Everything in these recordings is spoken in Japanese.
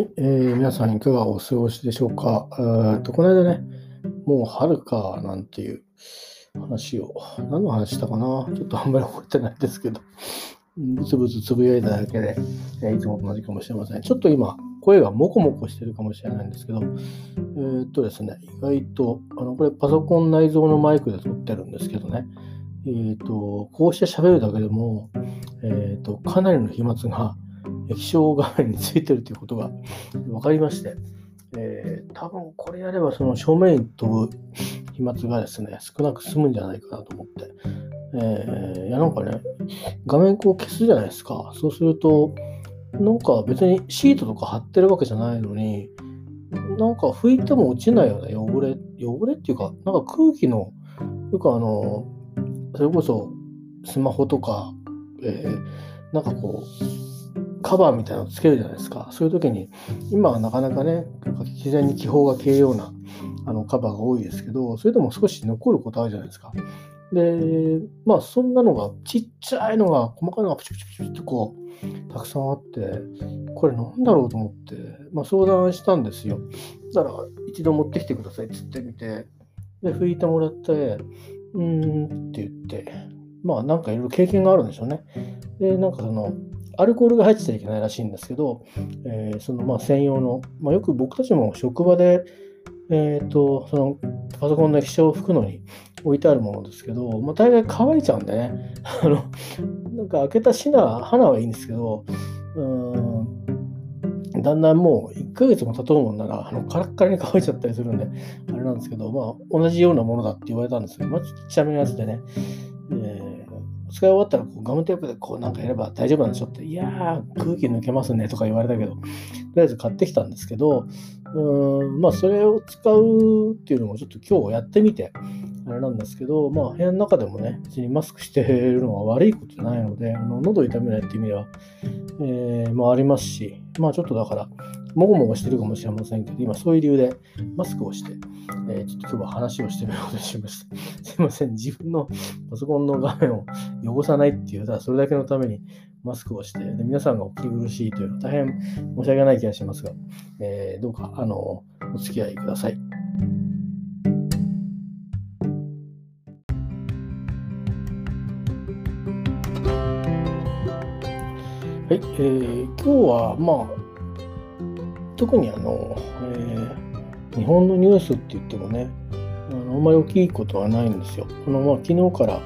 はい、えー、皆さんいかがお過ごしでしょうか？えーとこの間ね、もう春かなんていう話を、何の話したかな？ちょっとあんまり覚えてないですけど、ブツブツつぶやいただけで、えーいつも同じかもしれません。ちょっと今、声がモコモコしてるかもしれないんですけど、えーっとですね、意外と、あのこれパソコン内蔵のマイクで撮ってるんですけどね、えーっと、こうして喋るだけでも、えっと、かなりの飛沫が液晶画面についてるということが分かりまして、えー多分これやればその正面に飛ぶ飛沫がですね、少なく済むんじゃないかなと思って、えーいやなんかね、画面こう消すじゃないですか。そうすると、なんか別にシートとか貼ってるわけじゃないのに、なんか拭いても落ちないようね、汚れ。汚れっていうか、なんか空気の、よくあの、それこそスマホとか、えーなんかこう、カバーみたいなのをつけるじゃないですか。そういう時に、今はなかなかね、自然に気泡が消えるようなあのカバーが多いですけど、それでも少し残ることあるじゃないですか。で、まあそんなのが、ちっちゃいのが、細かいのがプチプチプチってこう、たくさんあって、これなんだろうと思って、まあ相談したんですよ。だから、一度持ってきてくださいって言ってみて、で、拭いてもらって、うーんって言って、まあなんかいろいろ経験があるんでしょうね。で、なんかその、アルコールが入ってちゃいけないらしいんですけど、えーそのまあ専用の、まあ、よく僕たちも職場で、えー、とそのパソコンの液晶を拭くのに置いてあるものですけど、まあ、大概乾いちゃうんでね、あのなんか開けたシナ、花はいいんですけど、うんだんだんもう1ヶ月も経とうもんなら、あのカラッカラに乾いちゃったりするんで、あれなんですけど、まあ、同じようなものだって言われたんですけど、まあ、ちっちゃめのやつでね、えー使い終わったらこうガムテープでこうなんかやれば大丈夫なんでしょって、いやー、空気抜けますねとか言われたけど、とりあえず買ってきたんですけど、うーん、まあそれを使うっていうのもちょっと今日やってみて、あれなんですけど、まあ部屋の中でもね、別にマスクしてるのは悪いことないので、あの喉痛めないっていう意味では、えーまあありますし、まあちょっとだから、もごもごしてるかもしれませんけど、今そういう理由でマスクをして、えーちょっと今日は話をしてみようとしました。すいません、自分のパソコンの画面を汚さないっていう、ただそれだけのためにマスクをして、で皆さんがお聞き苦しいというのは大変申し訳ない気がしますが、えーどうかあのお付き合いください。はい、えー今日はまあ特にあの、えー日本のニュースって言ってもねあのあんまり大きいことはないんですよ。このまあ昨日から、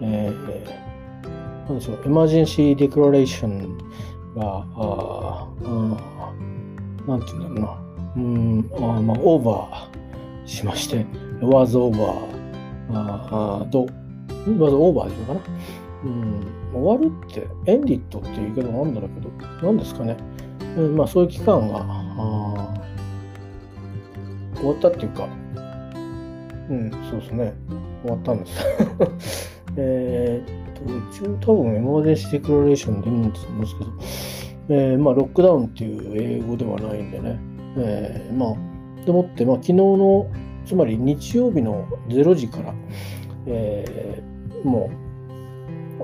えーなんでしょう、エマージェンシー・デクラレーションが、あーあーなんていうんだろうな、うん、あーまあ、オーバーしまして、was over、あーど was over でいいのかな。うん、終わるって、エンディットっていう言い方もあるんだろうけど、何ですかね。うんまあ、そういう期間が、あー終わったっていうか、うん、そうですね。終わったんです。えっと、一応多分エマージェンシーデクラレーションでいいんですけど、えーまあ、ロックダウンっていう英語ではないんでね。えーまあ、でもって、まあ、昨日の、つまり日曜日の0時から、えーも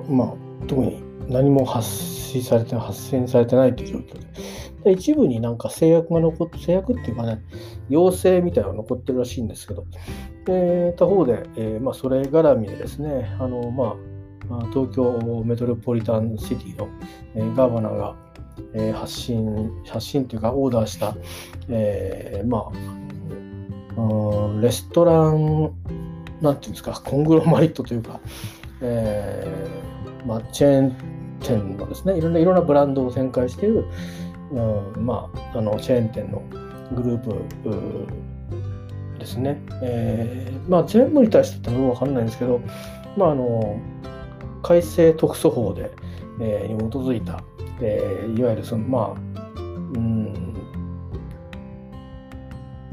う、まあ、特に何も発信されて、発信されてないという状況で。一部になんか制約が残って、制約っていうかね、要請みたいなのが残ってるらしいんですけど、で他方で、えーまあ、それ絡みでですね、あのまあ、東京メトロポリタンシティの、えーガーバナーが、えー発信、発信というかオーダーした、えーまあ、レストラン、なんていうんですか、コングロマリットというか、えーまあ、チェーン店のですね、いろんないろんなブランドを展開している、うん、まあ、あのチェーン店のグループですね。えーまあ、全部に対してってのは分かんないんですけど、まあ、あの改正特措法で、えーに基づいた、えーいわゆるその、まあ、うん、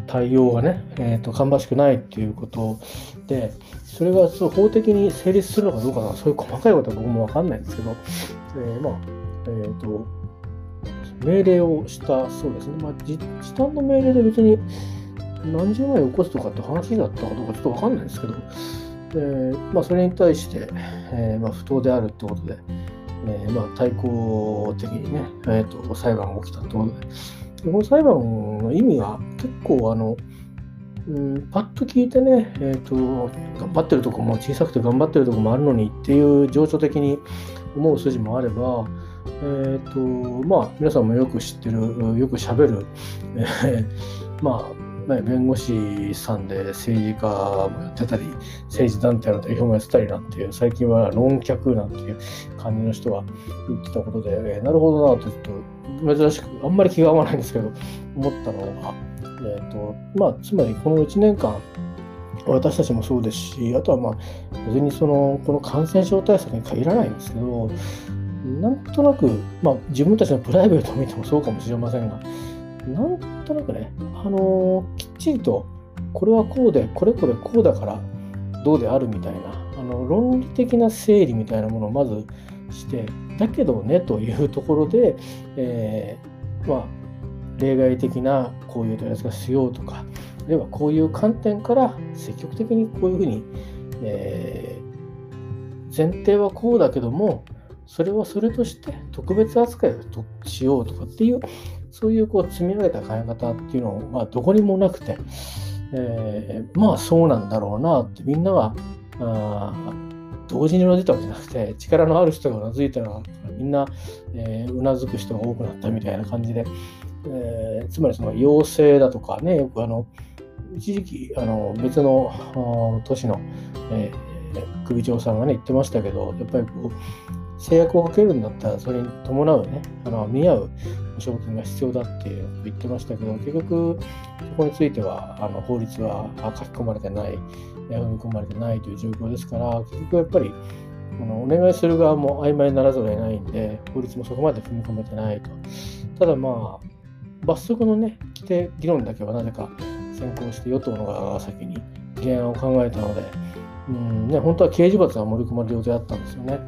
対応がね、えーと、芳しくないっていうことで、それがそう法的に成立するのかどうかな、そういう細かいことは僕も分かんないんですけど、えーまあ、えーと、命令をしたそうですね。まあ、時短の命令で別に何十万円起こすとかって話だったかどうかちょっと分かんないですけど、えーまあ、それに対して、えーまあ、不当であるってことで、えーまあ、対抗的にね、えーと、裁判が起きたってことで、この裁判の意味は結構あの、うん、パッと聞いてね、えーと、頑張ってるとこも小さくて頑張ってるとこもあるのにっていう情緒的に思う筋もあれば、えーとまあ、皆さんもよく知ってるよくしゃべる、えー、まあね、弁護士さんで政治家もやってたり、政治団体の代表もやってたりなんていう、最近は論客なんていう感じの人が言ってたことで、えー、なるほどなとちょっと珍しく、あんまり気が合わないんですけど、思ったのが、え、ー、と、まあ、つまりこの1年間、私たちもそうですし、あとはまあ、別にその、この感染症対策に限らないんですけど、なんとなく、まあ、自分たちのプライベートを見てもそうかもしれませんが、なんとなくね、あのー、きっちりと、これはこうで、これこれこうだからどうであるみたいな、あの論理的な整理みたいなものをまずして、だけどねというところで、えー、まあ、例外的なこういう取り扱いしようとか、あるいはこういう観点から積極的にこういうふうに、えー、前提はこうだけども、それはそれとして特別扱いをしようとかっていうそういうこう積み上げた考え方っていうのは、どこにもなくて、えー、まあそうなんだろうなってみんながあ同時にうなずいたわけじゃなくて力のある人がうなずいたらみんな、えー、うなずく人が多くなったみたいな感じで、えー、つまりその陽性だとかねよくあの一時期あの別の都市の、えー、首長さんがね言ってましたけどやっぱりこう制約をかけるんだったらそれに伴うねあの見合う保証金が必要だって言ってましたけど、結局、そこについてはあの法律は書き込まれてない、踏み込まれてないという状況ですから、結局やっぱり、このお願いする側も曖昧にならざるを得ないんで、法律もそこまで踏み込めてないと。ただまあ、罰則のね、規定議論だけはなぜか先行して与党の側が先に原案を考えたので、うんね、本当は刑事罰が盛り込まれる予定だったんですよね。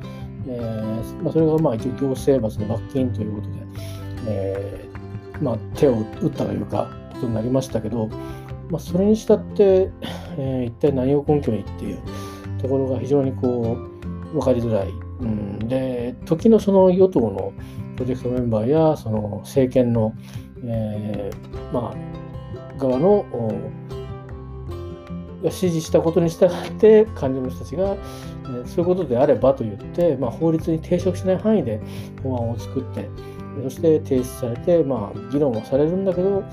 えーまあ、それがまあ一応行政罰の罰金ということで、えー、まあ、手を打ったというかことになりましたけど、まあ、それにしたって、えー、一体何を根拠にっていうところが非常にこう分かりづらい。うん、で時のその与党のプロジェクトメンバーやその政権の、えー、まあ、側の指示したことに従って官僚の人たちが、そういうことであればと言って、まあ、法律に抵触しない範囲で法案を作って、そして提出されて、まあ、議論はされるんだけど、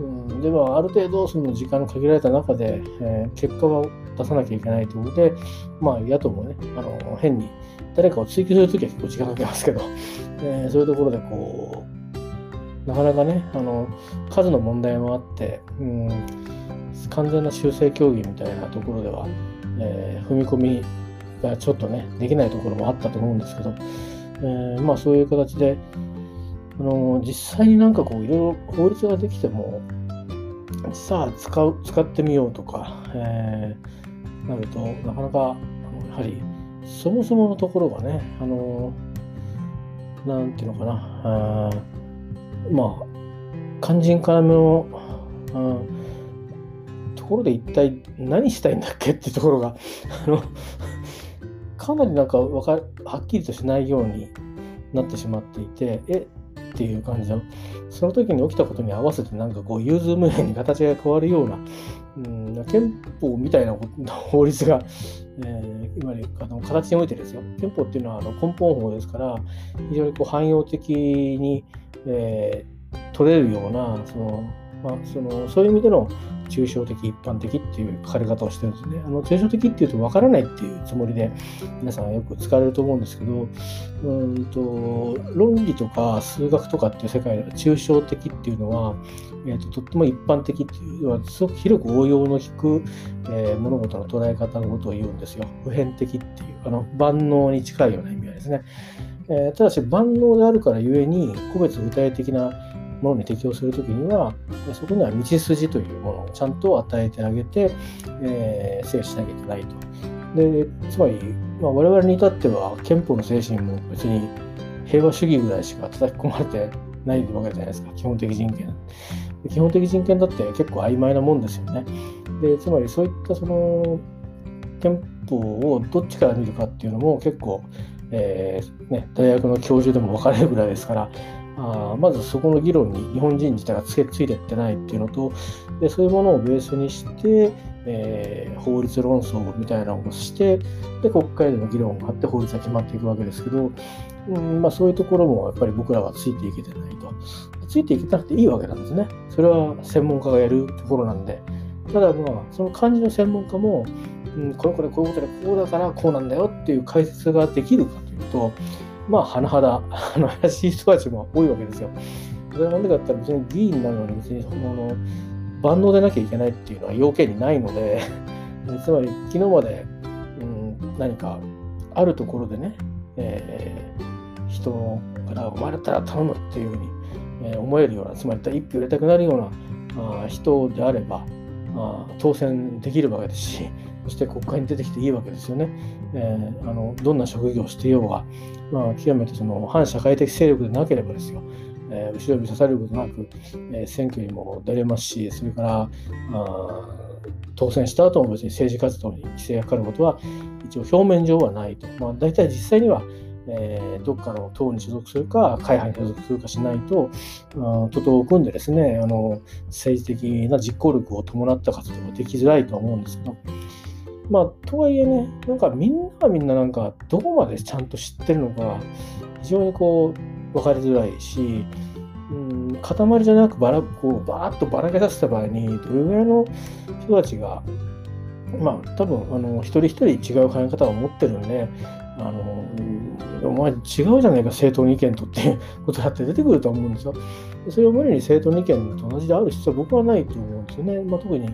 うん、ではある程度その時間の限られた中で、えー、結果は出さなきゃいけないということで、まあ、野党もね、あの変に誰かを追及するときは結構時間かけますけど、えー、そういうところでこう、なかなかね、あの数の問題もあって、うん、完全な修正協議みたいなところでは、えー、踏み込みがちょっとね、できないところもあったと思うんですけど、えー、まあそういう形で、あの実際になんかこういろいろ法律ができてもさあ使う使ってみようとか、えー、なるとなかなかやはりそもそものところがねあのなんていうのかなあまあ肝心要のところで一体何したいんだっけっていうところがあのかなりなんかかはっきりとしないようになってしまっていてえ？っていう感じの、その時に起きたことに合わせてなんかこう融通無縁に形が変わるような、うん、憲法みたいな法律が、えー、今あの形においてですよ。憲法っていうのはあの根本法ですから、非常にこう汎用的に、えー、取れるような、そのまあ、そのそういう意味での抽象的、一般的っていう書かれ方をしてるんですね。あの抽象的っていうと分からないっていうつもりで皆さんよく使われると思うんですけど、うんと論理とか数学とかっていう世界では抽象的っていうのは、えーと、とっても一般的っていうのはすごく広く応用の利く、えー、物事の捉え方のことを言うんですよ。普遍的っていうあの万能に近いような意味合いですね。えー、ただし万能であるからゆえに個別具体的なものに適用するときには、そこには道筋というものをちゃんと与えてあげて、えー、制しなきゃいけないと。で、つまり、まあ、我々に至っては憲法の精神も別に平和主義ぐらいしか叩き込まれてないわけじゃないですか、基本的人権。基本的人権だって結構曖昧なもんですよね。で、つまりそういったその憲法をどっちから見るかっていうのも結構、えーね、大学の教授でも分かれるぐらいですから、あまずそこの議論に日本人自体がつけついてってないっていうのとでそういうものをベースにして、えー、法律論争みたいなのをしてで国会での議論があって法律が決まっていくわけですけど、うんまあ、そういうところもやっぱり僕らはついていけてないと。ついていけなくていいわけなんですね。それは専門家がやるところなんで。ただまあその漢字の専門家も、うん、これこれこういうことでこうだからこうなんだよっていう解説ができるかというとまあ、甚だ、あの、怪しい人たちも多いわけですよ。それはなんでかって言ったら別に議員なのに別にその、万能でなきゃいけないっていうのは要件にないので、つまり昨日まで、うん、何かあるところでね、えー、人から生まれたら頼むっていうふうに、えー、思えるような、つまり一票入れたくなるようなあ人であればあ、当選できるわけですし、そして国会に出てきていいわけですよね。えー、あのどんな職業をしていようが、まあ、極めてその反社会的勢力でなければですよ、えー、後ろ指さされることなく、えー、選挙にも出れますし、それからあ当選した後も別に政治活動に規制がかかることは一応表面上はないと。まあ、大体実際にはえー、どっかの党に所属するか、会派に所属するかしないと、徒党を組んでですね、あの政治的な実行力を伴った活動ができづらいとは思うんですけど、まあ、とはいえね、なんかみんながみんななんかどこまでちゃんと知ってるのか、非常にこう、分かりづらいし、うん、塊じゃなくばらこうバーッとばらけさせた場合に、どれぐらいの人たちが、まあ、多分あの一人一人違う考え方を持ってるんで、あのお前違うじゃないか、政党の意見とっていう ことだって出てくると思うんですよ。それを無理に政党の意見と同じである必要は僕はないと思うんですよね。まあ、特に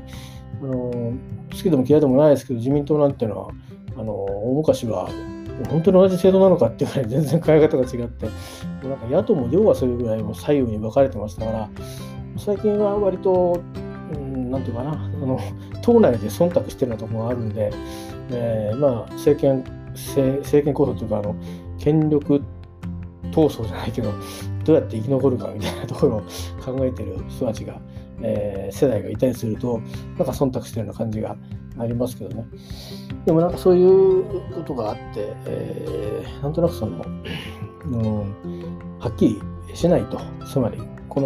あの好きでも嫌いでもないですけど、自民党なんていうのは、あの大昔は本当に同じ制度なのかっていうぐらい全然考え方が違って、なんか野党も両はそれぐらいも左右に分かれてましたから、最近は割と、うん、なんていうかな、あの党内で忖度してるようなところがあるんで、えー、まあ政権政権構想というかあの権力闘争じゃないけどどうやって生き残るかみたいなところを考えてる人たちが、えー、世代がいたりするとなんか忖度してるような感じがありますけどねでもなんかそういうことがあって、えー、なんとなくその、うん、はっきりしないとつまりこ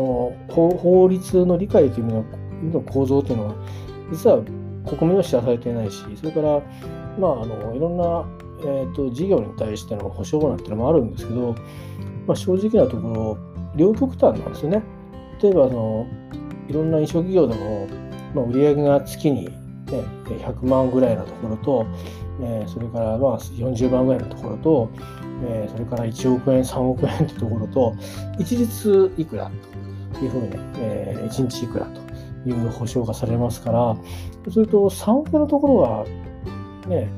の法律の理解という意味の構造というのは実は国民は知らされていないしそれからまああのいろんなえーと、事業に対しての保証なんてのもあるんですけど、まあ、正直なところ、両極端なんですよね。例えばその、いろんな飲食業でも、まあ、売上が月に、ね、100万ぐらいのところと、えー、それからまあ40万ぐらいのところと、えー、それから1億円、3億円ってところと、一律いくらというふうに、えー、1日いくらという保証がされますから、それと3億円のところは、ね、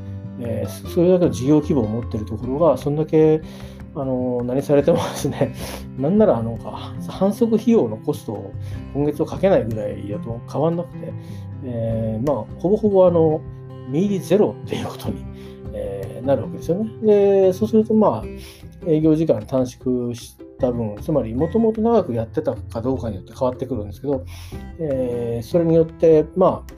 えー、それだけの事業規模を持っているところが、そんだけあの何されてもですね、なんならあの反則費用のコストを今月はかけないぐらいだと変わんなくて、えー、まあ、ほぼほぼあの、右ゼロっていうことに、えー、なるわけですよね。で、そうすると、まあ、営業時間短縮した分、つまりもともと長くやってたかどうかによって変わってくるんですけど、えー、それによって、まあ、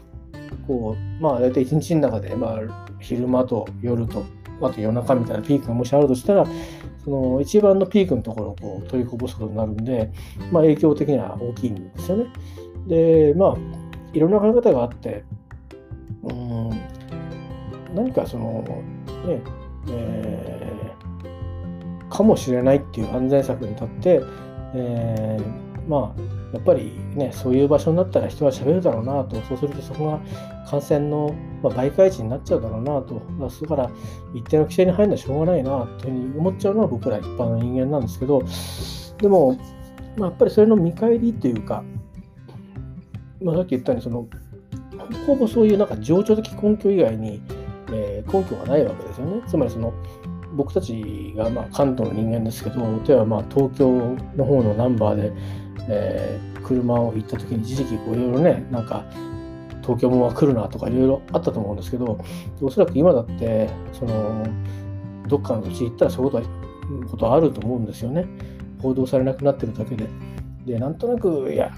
こう、まあ、大体一日の中で、まあ、昼間と夜と、あと夜中みたいなピークがもしあるとしたら、その一番のピークのところをこう取りこぼすことになるんで、まあ、影響的には大きいんですよね。で、まあ、いろんな考え方があって、うん、何かその、ね、えー、かもしれないっていう安全策に立って、えー、まあ、やっぱりね、そういう場所になったら人は喋るだろうなと、そうするとそこが感染の、ま媒介値になっちゃうだろうなと、だから一定の規制に入るのはしょうがないなというふうに思っちゃうのは僕ら一般の人間なんですけど、でも、まあ、やっぱりそれの見返りっていうか、まあ、さっき言ったようにその、ほぼそういうなんか情緒的根拠以外に、えー、根拠がないわけですよね。つまりその僕たちがま関東の人間ですけど、例えばま東京の方のナンバーで、えー、車を行った時に一時期こういろいろねなんか東京も来るなとかいろいろあったと思うんですけどおそらく今だってそのどっかの土地行ったらそういうことことあると思うんですよね。報道されなくなってるだけで。でなんとなくいや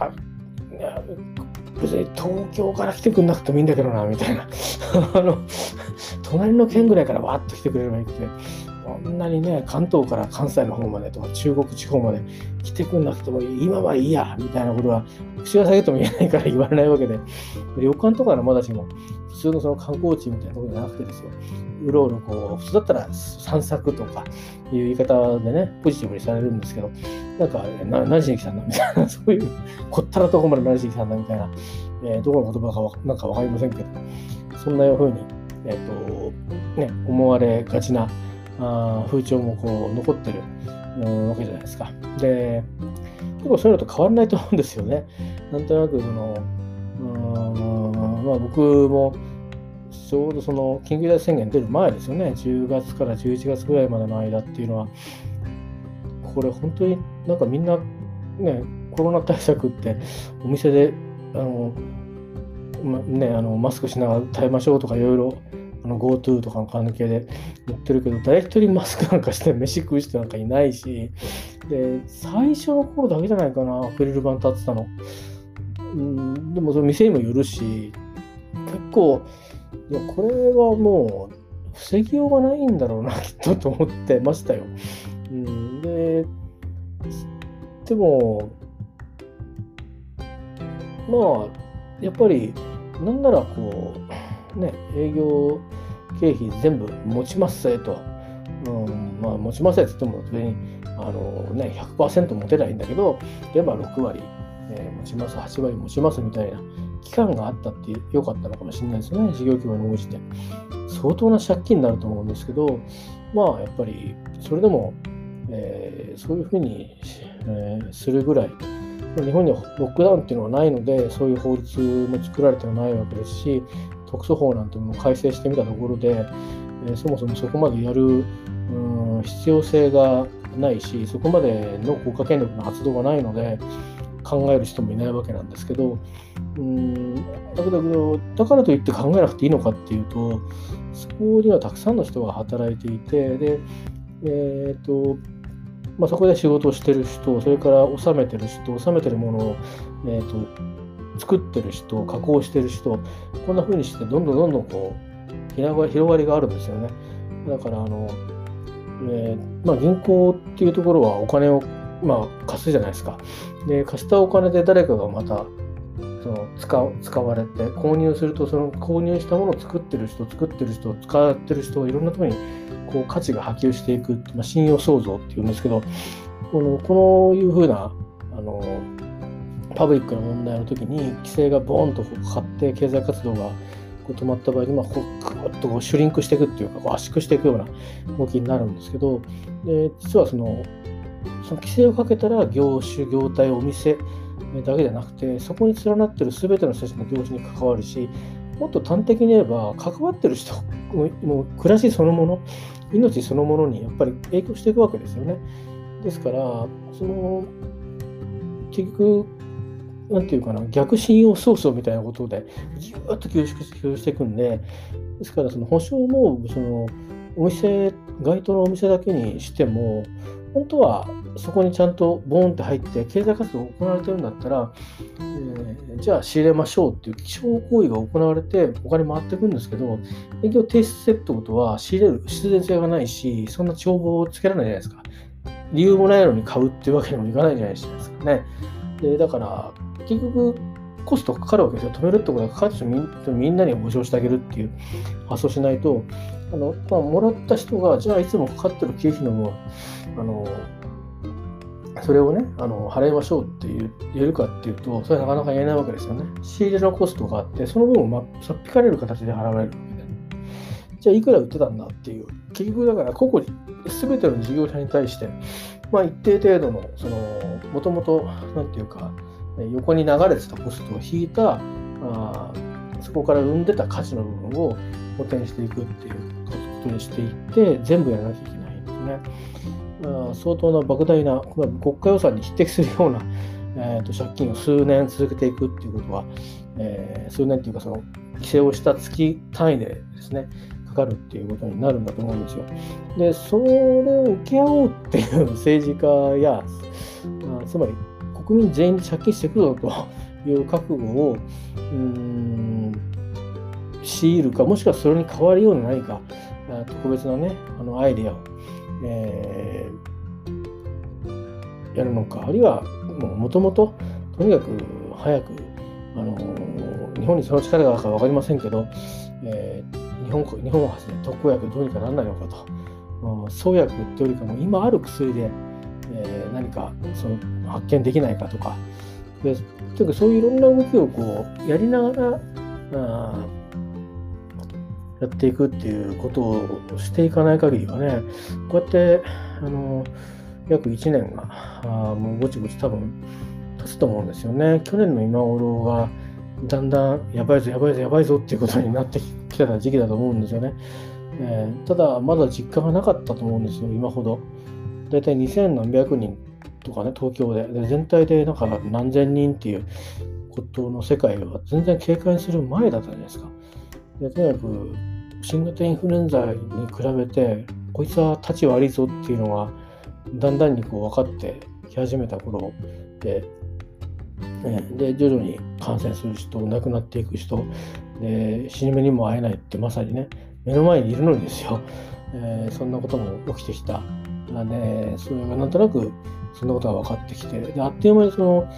別に東京から来てくんなくてもいいんだけどなみたいな。あの隣の県ぐらいからわっと来てくれればいいって。んなにね、関東から関西の方までとか中国地方まで来てくんなくても今はいいやみたいなことは口が下げても言えないから言われないわけで、旅館とかのまだしも普通のその観光地みたいなところじゃなくてですよ、うろうろこう、普通だったら散策とかいう言い方でね、ポジティブにされるんですけど、なんか、な何しに来たんだみたいな、そういう、こったらとこまで何しに来たんだみたいな、えー、どこの言葉かなんかわかりませんけど、そんなふうに、えっ、と、ね、思われがちなあ風潮もこう残ってる、わけじゃないですか。で、結構そういうのと変わらないと思うんですよね。なんとなく、その、うんまあ僕も、ちょうどその緊急事態宣言出る前ですよね、10月から11月ぐらいまでの間っていうのは、これ本当になんかみんなね、コロナ対策ってお店であの、まね、あのマスクしながら耐えましょうとかいろいろ GoTo とかの関係で言ってるけど、誰一人マスクなんかして飯食う人なんかいないし、で、最初の頃だけじゃないかな、アクリル板立ってたの。うん、でもその店にもよるし、結構、いや、これはもう、防ぎようがないんだろうな、きっとと思ってましたよ。うん、で、でも、まあ、やっぱり、なんならこう、ね、営業経費全部持ちますせと。うん、まあ、持ちますせって言っても、別に、あのね、100%持てないんだけど、例えば6割、えー、持ちます、8割持ちますみたいな期間があったって良かったのかもしれないですね、事業規模に応じて。相当な借金になると思うんですけど、まあやっぱりそれでも、えー、そういうふうに、えー、するぐらい、日本にはロックダウンっていうのはないので、そういう法律も作られてはないわけですし、特措法なんていうのも改正してみたところで、え、そもそもそこまでやる、うん、必要性がないし、そこまでの国家権力の発動がないので、考える人もいないわけなんですけど、うんだけど、だからといって考えなくていいのかっていうと、そこにはたくさんの人が働いていて、で、え、ー、と、まあ、そこで仕事をしてる人、それから納めてる人、納めてるものを、えーと、作ってる人、加工してる人、こんな風にしてどんどんどんどんこう広がりがあるんですよね。だからあの、えー、まあ、銀行っていうところはお金を、まあ、貸すじゃないですか。で貸したお金で誰かがまたその使使われて購入するとその購入したものを作ってる人作ってる人使ってる人いろんなところにこう価値が波及していく、まあ、信用創造っていうんですけどこのこういうふうなあのパブリックな問題の時に規制がボーンとかかって経済活動がこう止まった場合に、まあ、こうグッとこうシュリンクしていくっていうかこう圧縮していくような動きになるんですけどで実はそのその規制をかけたら業種業態お店だけじゃなくてそこに連なってる全ての人たちの業種に関わるしもっと端的に言えば関わってる人もう暮らしそのもの命そのものにやっぱり影響していくわけですよね。ですからその結局なんていうかな逆信用操作みたいなことでぎゅーっと吸収していくんでですからその保証もそのお店該当のお店だけにしても本当はそこにちゃんとボーンって入って経済活動が行われてるんだったら、えー、じゃあ仕入れましょうっていう気象行為が行われてお金回っていくんですけど営業停止するってことは仕入れる必然性がないしそんな帳簿をつけられないじゃないですか。理由もないのに買うっていうわけにもいかないじゃないですかね。でだから結局コストかかるわけですよ止めるってことはかかってみんなに保証してあげるっていう発想しないとあの、まあ、もらった人がじゃあいつもかかってる経費の分あのそれをね、あの払いましょうって言えるかっていうと、それはなかなか言えないわけですよね。仕入れのコストがあって、その分を、ま、さっぴかれる形で払われるわけで。じゃあ、いくら売ってたんだっていう。結局、だから、個々に、すべての事業者に対して、まあ、一定程度の、その、もともと、なんていうか、横に流れてたコストを引いた、あそこから生んでた価値の部分を補填していくっていうことにしていって、全部やらなきゃいけないんですね。相当な莫大な、国家予算に匹敵するような、えーと、借金を数年続けていくっていうことは、えー、数年っていうかその規制をした月単位でですねかかるっていうことになるんだと思うんですよ。でそれを受け合おうっていう政治家やつまり国民全員で借金してくるぞという覚悟をうん強いるかもしくはそれに変わるような何か特別なねあのアイデアをえー、やるのか、あるいはもともととにかく早く、あの日本にその力があるか分かりませんけど、えー、日本日本をはじめ特効薬どうにかならないのかと、創薬っていうよりかも今ある薬で、えー、何かその発見できないかとか、でというかそういういろんな動きをこうやりながらあやっていくっていうことをしていかない限りはねこうやってあの約1年があもうぼちぼち多分経つと思うんですよね。去年の今頃がだんだんやばいぞやばいぞやばいぞっていうことになってきた時期だと思うんですよね。えー、ただまだ実感がなかったと思うんですよ今ほど。だいたい2000何百人とかね東京でで全体でなんか何千人っていうことの世界は全然警戒する前だったじゃないですか。でとにかく新型インフルエンザに比べてこいつは立ち悪いぞっていうのがだんだんにこう分かってき始めた頃でで徐々に感染する人亡くなっていく人で死に目にも会えないってまさにね目の前にいるのにですよ、えー、そんなことも起きてきた。でそれがなんとなくそんなことが分かってきてであっという間にその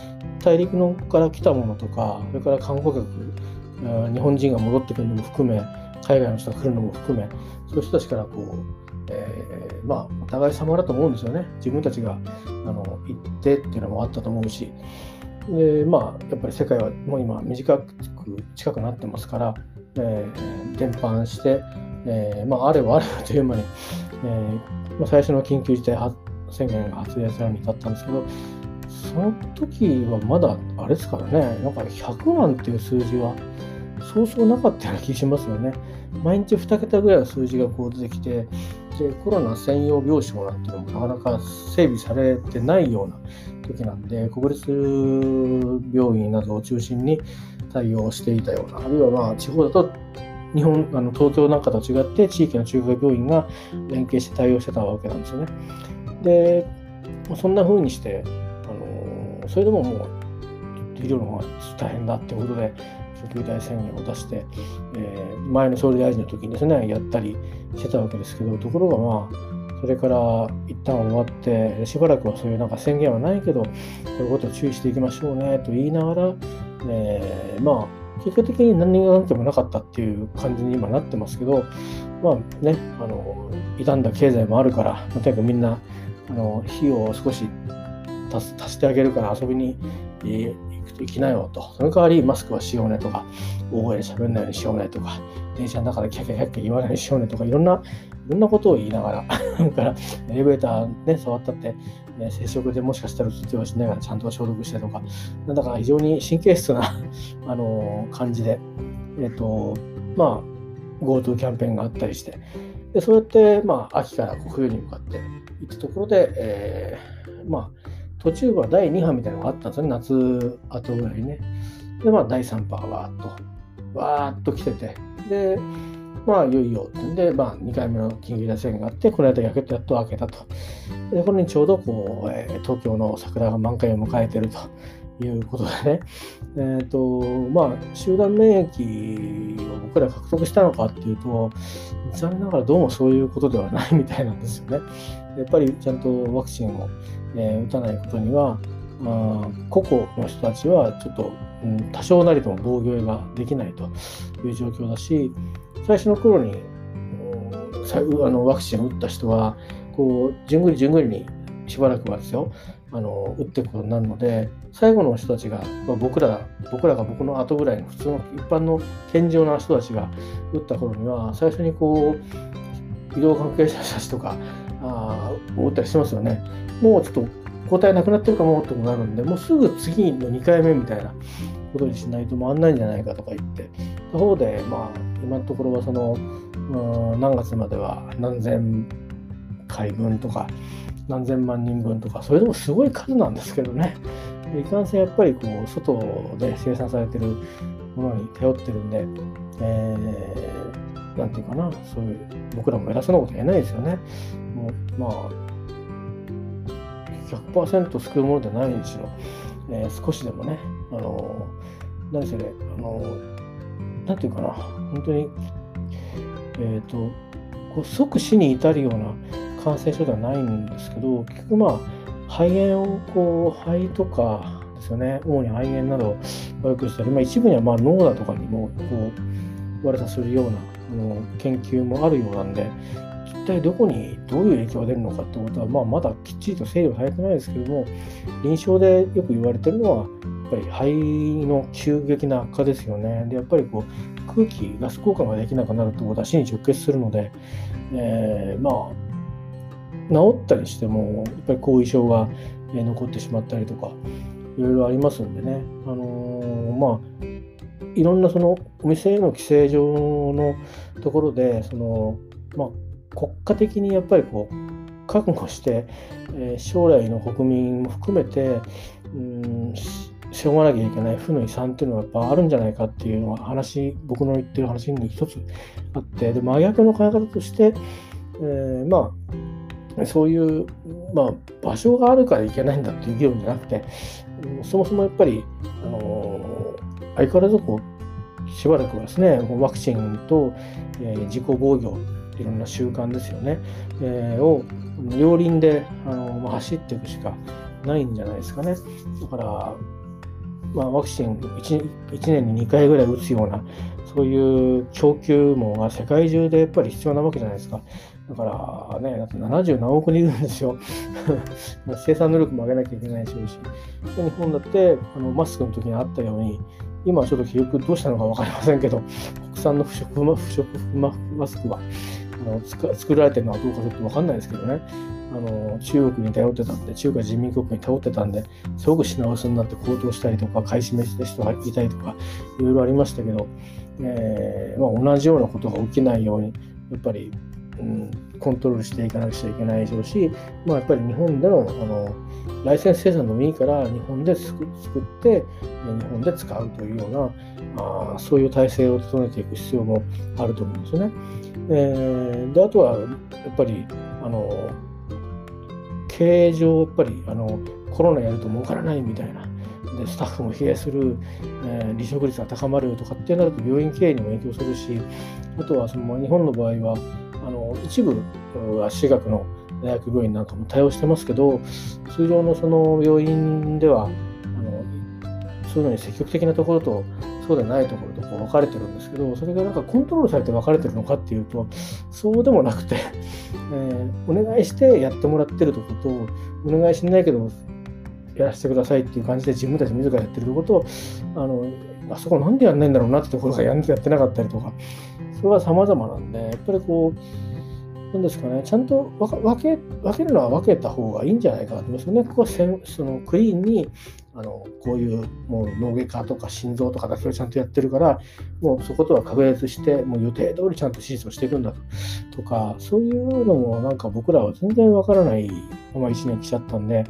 大陸のから来たものとかそれから観光客日本人が戻ってくるのも含め海外の人が来るのも含めそういう人たちからこう、えー、まあお互い様だと思うんですよね。自分たちがあの行ってっていうのもあったと思うし。でまあやっぱり世界はもう今短く近くなってますから、えー、伝播して、えー、まああればあればという間に、えーまあ、最初の緊急事態宣言が発令されるに至ったんですけどその時はまだあれですからねなんか100万っていう数字はそうそうなかったような気しますよね。毎日2桁ぐらいの数字がこう出てきて、でコロナ専用病床なんていうのもなかなか整備されてないような時なんで、国立病院などを中心に対応していたような、あるいはまあ地方だと日本あの東京なんかと違って地域の中華病院が連携して対応してたわけなんですよね。で、そんな風にして、あのそれでももう医療の方が大変だってことで、緊急事態宣言を出して、えー、前の総理大臣の時にですね、やったりしてたわけですけど、ところがまあ、それから一旦終わって、しばらくはそういうなんか宣言はないけど、こういうことを注意していきましょうねと言いながら、えー、まあ、結果的に何が何でもなかったっていう感じに今なってますけど、まあね、あの、傷んだ経済もあるから、とにかくみんな、あの、費用を少し足してあげるから遊びに行くと行きなよと。その代わりマスクはしようねとか、大声で喋んないようにしようねとか、電車の中でキャキャキャキャ言わないようにしようねとか、いろんな、いろんなことを言いながら、からエレベーターね、触ったって、ね、接触でもしかしたら通用しながらちゃんと消毒してとか、なんだか非常に神経質な あの感じで、えっ、と、まあ、GoTo キャンペーンがあったりして、でそうやって、まあ、秋から冬に向かっていったところで、えー、まあ、途中は第2波みたいなのがあったんですよね、夏後ぐらいにね。で、まあ、第3波がわーっと、わーっと来てて、で、まあ、いよいよ、で、まあ、2回目の緊急事態宣言があって、この間やけとやっと開けたと。で、これにちょうど、こう、えー、東京の桜が満開を迎えてるということでね、え、ー、と、まあ、集団免疫を僕ら獲得したのかっていうと、残念ながらどうもそういうことではないみたいなんですよね。やっぱりちゃんとワクチンをえー、打たないことには、まあ、個々の人たちはちょっと、うん、多少なりとも防御ができないという状況だし最初の頃に、あのワクチンを打った人はこうじゅんぐりじゅんぐりにしばらくはですよあの打っていくことになるので最後の人たちが、まあ、僕ら僕らが僕の後ぐらいの普通の一般の健常な人たちが打った頃には最初にこう医療関係者たちとかあ打ったりしますよね。もうちょっと抗体なくなってるかもってことがあるんで、もうすぐ次の2回目みたいなことにしないと回んないんじゃないかとか言って、他方で、まあ、今のところはその、うん、何月までは何千回分とか、何千万人分とか、それでもすごい数なんですけどね。いかんせんやっぱりこう外で生産されてるものに頼ってるんで、えー、なんていうかな、そういう、僕らも偉そうなこと言えないですよね。もうまあ100%救うものではないにしろ、えー、少しでもね、あの何せね、あのなんていうかな、本当に、えっ、ー、と、こう即死に至るような感染症ではないんですけど、結局まあ、肺炎をこう、肺とかですよね、主に肺炎などを悪くしたり、まあ、一部にはまあ脳だとかにもこう悪さするようなあの研究もあるようなんで、一体どこにどういう影響が出るのかってことは、まあ、まだきっちりと整理はされてないですけども、臨床でよく言われてるのは、やっぱり肺の急激な悪化ですよね。で、やっぱりこう空気、ガス交換ができなくなると出しに直結するので、えー、まあ、治ったりしても、やっぱり後遺症が残ってしまったりとか、いろいろありますんでね。あのー、まあ、いろんなそのお店への規制上のところで、その、まあ、国家的にやっぱりこう覚悟して、えー、将来の国民も含めてうん背負わなきゃいけない負の遺産っていうのはやっぱあるんじゃないかっていうのは話僕の言ってる話に一つあってで真逆の考え方として、えー、まあそういう、まあ、場所があるからいけないんだっていう議論じゃなくてうんそもそもやっぱり、あのー、相変わらずこうしばらくはですねワクチンと、えー、自己防御いろんな習慣ですよね、えー、を両輪であの、走っていくしかないんじゃないですかね。だから、まあ、ワクチン 1, 1年に2回ぐらい打つような、そういう供給網が世界中でやっぱり必要なわけじゃないですか。だからね、だって70何億人いるんですよ。生産能力も上げなきゃいけないでしょうし。日本だってあのマスクの時にあったように、今はちょっと記憶どうしたのか分かりませんけど、国産の不織布マスクはあの作られてるのはどうかちょっと分かんないですけどね。あの中国に頼ってたんで、中華人民国に頼ってたんで、すごく品薄になって高騰したりとか、買い占めした人がいたりとか、いろいろありましたけど、えー、まあ、同じようなことが起きないように、やっぱり、うん、コントロールしていかなくちゃいけないでしょうし、まあ、やっぱり日本でのあのライセンス生産でもいいから日本で作って日本で使うというようなあそういう体制を整えていく必要もあると思うんですよね。えー、であとはやっぱりあの経営上やっぱりあのコロナやると儲からないみたいな。でスタッフも疲弊する、えー、離職率が高まるとかってなると病院経営にも影響するしあとはその日本の場合はあの一部は私学の大学病院なんかも対応してますけど通常のその病院ではそういうのに積極的なところとそうでないところとこう分かれてるんですけどそれがなんかコントロールされて分かれてるのかっていうとそうでもなくて、えー、お願いしてやってもらってるとことお願いしないけどやらせてくださいっていう感じで自分たち自らやってるとことあのあそこなんでやんないんだろうなってところがやってなかったりとかそれは様々なんでやっぱりこうなんですかね、ちゃんと分け分けるのは分けた方がいいんじゃないかと思いますよね。ここはせそのクリーンにあのこういうもう脳外科とか心臓とかだけをちゃんとやってるからもうそことは確立してもう予定通りちゃんと手術をしていくんだとかそういうのもなんか僕らは全然わからないまま1年来ちゃったんで、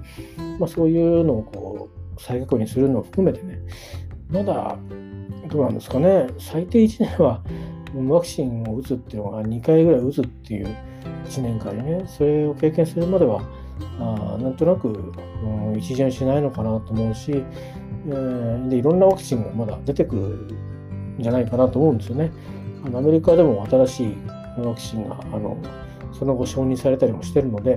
まあ、そういうのをこう再確認するのを含めてねまだどうなんですかね最低1年はワクチンを打つっていうのが2回ぐらい打つっていう1年間にねそれを経験するまではあなんとなく、うん、一巡しないのかなと思うし、えー、でいろんなワクチンがまだ出てくるんじゃないかなと思うんですよね。あのアメリカでも新しいワクチンがあのその後承認されたりもしてるので、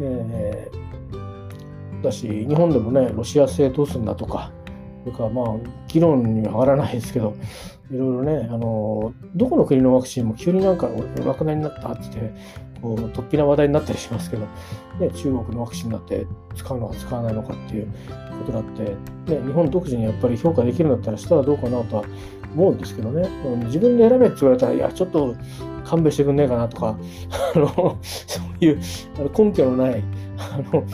えー、だし日本でもねロシア製どうすんだとかそれかまあ議論には上がらないですけどいろいろねあのどこの国のワクチンも急になんかお亡くなりになったってこう突飛な話題になったりしますけど、ね、中国のワクチンだって使うのか使わないのかっていうことだって、ね、日本独自にやっぱり評価できるんだったらしたらどうかなとは思うんですけどね、自分で選べって言われたら、いや、ちょっと勘弁してくんねえかなとか、あのそういう根拠のない、あの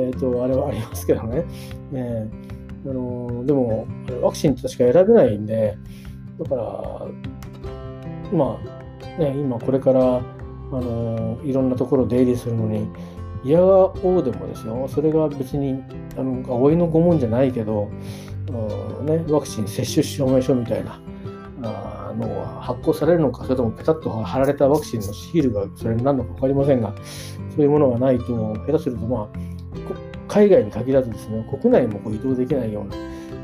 えーと、あれはありますけどね。えー、あのでも、ワクチンって確か選べないんで、だから、まあ、ね、今これからあのいろんなところ出入りするのに嫌がおうでもですよ。それが別にあの葵の御門じゃないけど、ね、ワクチン接種証明書みたいなあの発行されるのかそれともペタッと貼られたワクチンのシールがそれになるのか分かりませんがそういうものがないと下手するとまあ海外に限らずですね国内もこう移動できないような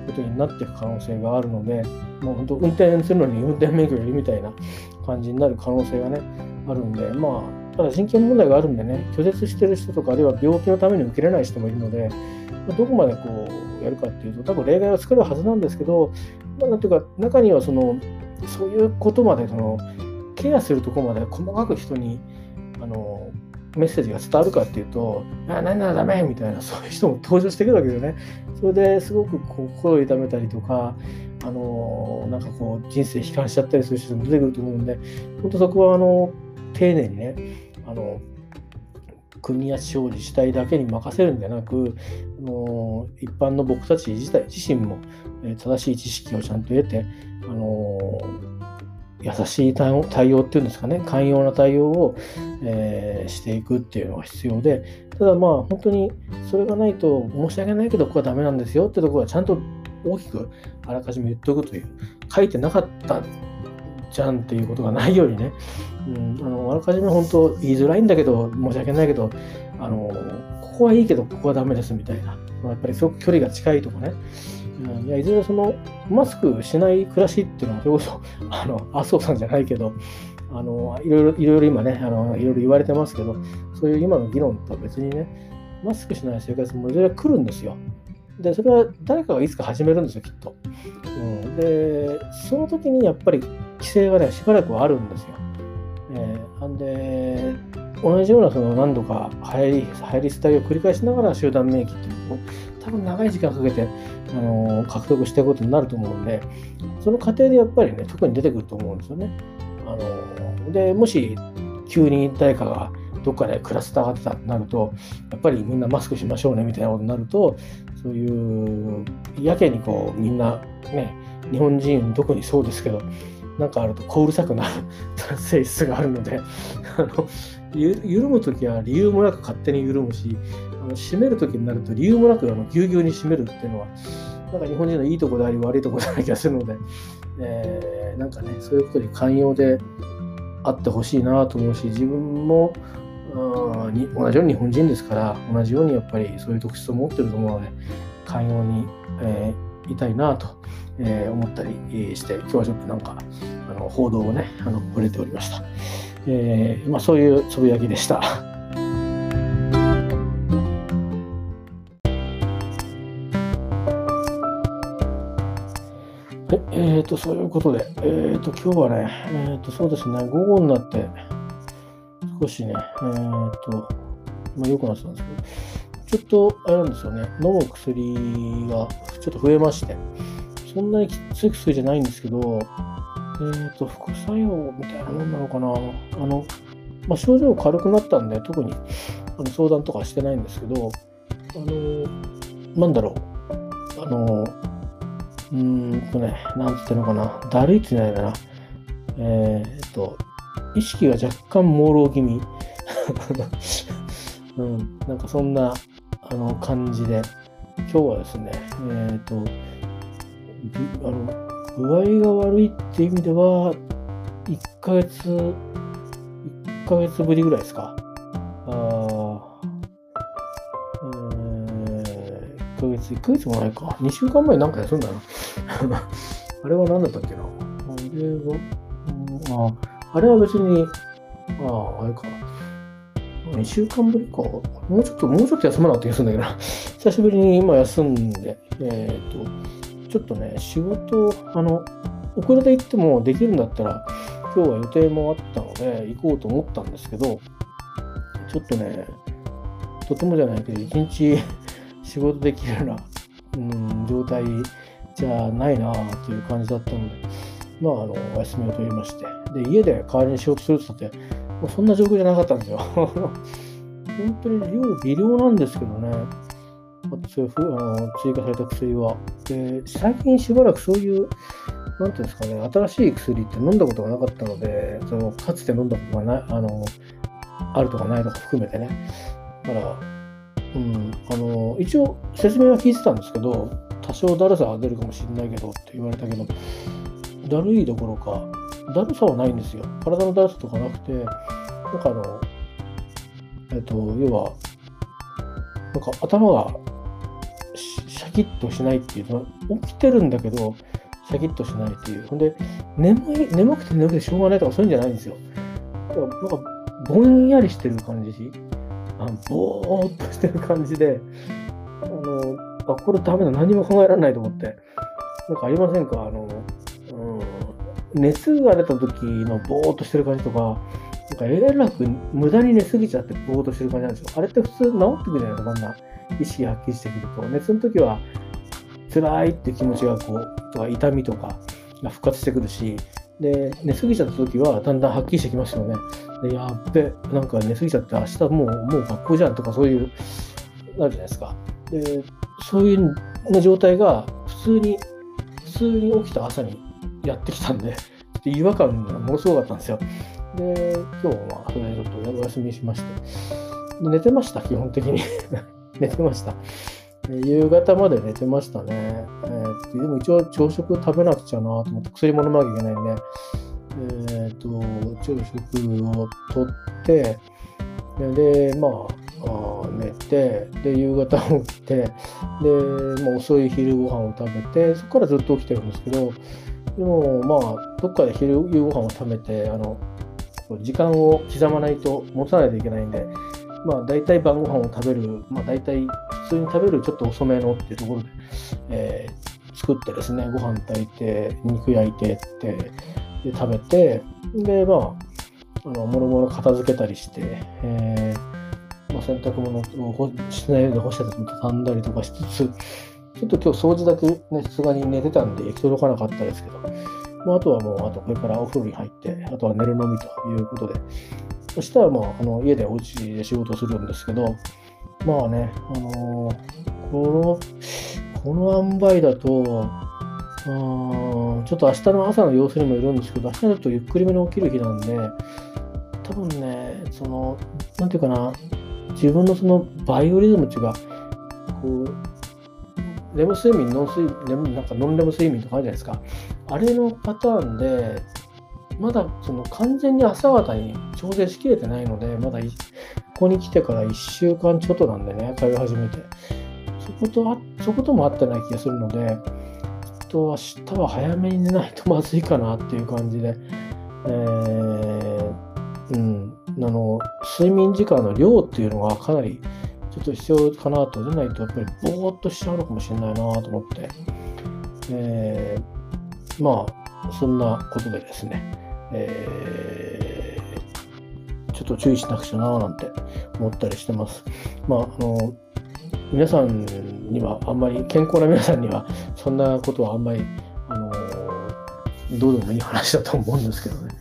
ことになっていく可能性があるのでもう本当運転するのに運転免許よりみたいな感じになる可能性がねあるんで、まあ、ただ人権問題があるんでね、拒絶してる人とか、あるいは病気のために受けれない人もいるので、どこまでこうやるかっていうと、多分例外は作るはずなんですけど、まあ、なんていうか、中にはその、そういうことまでその、ケアするとこまで細かく人にあのメッセージが伝わるかっていうと、あ、何ならダメみたいな、そういう人も登場してくるわけですよね。それですごく心を痛めたりとか、あのなんかこう人生悲観しちゃったりする人も出てくると思うんで、本当そこはあの丁寧にね、あの国や地方自治体だけに任せるんじゃなく、の一般の僕たち自体自身も正しい知識をちゃんと得て、あの優しい対応対応っていうんですかね、寛容な対応を、えー、していくっていうのが必要で、ただまあ本当にそれがないと申し訳ないけどここはダメなんですよってところはちゃんと大きくあらかじめ言っておくという、書いてなかったじゃんっていうことがないようにね、うん、あのあらかじめ本当言いづらいんだけど、申し訳ないけど、あのここはいいけどここはダメですみたいな、まあやっぱりすごく距離が近いとかね、うん、いやいずれそのマスクしない暮らしっていうのはそれこそ あの麻生さんじゃないけどあのいろいろいろいろ今ねあのいろいろ言われてますけどそういう今の議論とは別にねマスクしない生活もいずれ来るんですよ。でそれは誰かがいつか始めるんですよきっと。うん、でその時にやっぱり規制がねしばらくはあるんですよ。えー、んで同じようなその何度か流行り流行り廃りを繰り返しながら集団免疫っていうのを多分長い時間かけてあの獲得していくことになると思うんで、その過程でやっぱりね、特に出てくると思うんですよね。あのでもし急に誰かがどっかでクラスターが出たとなると、やっぱりみんなマスクしましょうねみたいなことになると、そういうやけにこうみんなね、日本人特にそうですけど、なんかあるとこううるさくなる 性質があるので、あの緩むときは理由もなく勝手に緩むし、あの締めるときになると理由もなくあのぎゅうぎゅうに締めるっていうのは、なんか日本人のいいとこであり悪いとこである気がするので、えー、なんかね、そういうことに寛容であってほしいなと思うし、自分もあに同じように日本人ですから、同じようにやっぱりそういう特質を持ってると思うので、寛容に、えー、いたいなと、えー、思ったりして、今日はちょっとなんか、あの報道をね、あの触れておりました。えーまあ、そういうつぶやきでした。えーと、そういうことで、えーと、今日はね、えーと、そうですね、午後になって、少しね、えーと、まあ、良くなってたんですけど、ちょっと、あれなんですよね、飲む薬がちょっと増えまして、そんなにきつい薬じゃないんですけど、えーと、副作用みたいなもんなのかな、あの、まあ、症状軽くなったんで、特にあの相談とかしてないんですけど、あの、なんだろう、あの、うーんとね、なんつってのかな、だるいってないかな。えー、と、意識が若干朦朧気味。うん、なんかそんなあの感じで、今日はですね、えー、と、あの具合が悪いっていう意味では、1ヶ月、1ヶ月ぶりぐらいですか？あヶ月、1ヶ月もないか。2週間前なんか休んだな。あれは何だったっけな？あれは、ああれは別に、ああ、あれか。2週間ぶりか。もうちょっと、もうちょっと休まなかった気がするんだけど久しぶりに今休んで、えっ、ー、と、ちょっとね、仕事、あの、遅れて行ってもできるんだったら、今日は予定もあったので、行こうと思ったんですけど、ちょっとね、とてもじゃないけど、一日 仕事できるような、うん、状態じゃないなという感じだったので、まあ、あの、お休みを取りまして、で、家で代わりに仕事するって言って、もうそんな状況じゃなかったんですよ。本当に量微量なんですけどね、そういうあの追加された薬は。で、最近しばらくそういう、なんていうんですかね、新しい薬って飲んだことがなかったので、そのかつて飲んだことがない、あの、あるとかないとか含めてね。だから、うん、あの一応説明は聞いてたんですけど多少だるさが出るかもしれないけどって言われたけどだるいどころかだるさはないんですよ体のだるさとかなくてなんかあのえっと要はなんか頭がシャキッとしないっていうの起きてるんだけどシャキッとしないっていう。ほんで眠い眠くて眠くてしょうがないとかそういうんじゃないんですよ。だからなんかぼんやりしてる感じ。あぼーっとしてる感じであのあこれダメだ。何も考えられないと思って。なんかありませんか？あの、うん、熱が出た時のぼーっとしてる感じとかなんかえらく無駄に寝すぎちゃってぼーっとしてる感じなんですよ。あれって普通治ってくるじゃないですかこんな意識がはっきりしてくると熱の時は辛いって気持ちがこうとか痛みとかが復活してくるしで寝すぎちゃった時はだんだんはっきりしてきますよね。でやっべなんか寝すぎちゃって明日もうもう学校じゃんとかそういうなるじゃないですか。でそういう状態が普通に普通に起きた朝にやってきたんでで違和感がものすごかったんですよ。で今日はそれでちょっとお休みしまして。で寝てました基本的に。寝てました夕方まで寝てましたね。えー、でも一応朝食食べなくちゃなと思って薬も飲まなきゃいけないんで、え、ー、と、朝食をとって、で、まあ、あ寝て、で、夕方起きて、で、まあ、遅い昼ご飯を食べて、そこからずっと起きてるんですけど、でも、まあ、どっかで昼夕ご飯を食べて、あの、時間を刻まないと持たないといけないんで、まあ、大体晩ご飯を食べる、まあ、大体普通に食べるちょっと遅めのっていうところで、えー、作ってですね、ご飯炊いて、肉焼いてってで食べて、で、まあ、あの、もろもろ片付けたりして、えー、まあ、洗濯物を室内で干してたの畳んだりとかしつつ、ちょっと今日掃除だけね、さすがに寝てたんで行き届かなかったですけど、まあ、あとはもう、あとこれからお風呂に入って、あとは寝るのみということで、そしたら、まあ、あの家でお家で仕事するんですけど、まあね、あのー、この、この塩梅だと、ちょっと明日の朝の様子にもよるんですけど、明日だとゆっくりめに起きる日なんで、多分ね、その、なんていうかな、自分のそのバイオリズムっていうか、こう、レム睡眠、ノン睡眠、なんかノンレム睡眠とかあるじゃないですか。あれのパターンで、まだその完全に朝方に調整しきれてないので、まだここに来てから1週間ちょっとなんでね、通い始めて。そことあ、そことも合ってない気がするので、ちょっと明日は早めに寝ないとまずいかなっていう感じで、えー、うん、あの、睡眠時間の量っていうのがかなりちょっと必要かなと、でないとやっぱりぼーっとしちゃうのかもしれないなと思って、えー、まあ、そんなことでですね、えー、ちょっと注意しなくちゃななんて思ったりしてます。まあ、あの、皆さんにはあんまり、健康な皆さんには、そんなことはあんまり、あの、どうでもいい話だと思うんですけどね。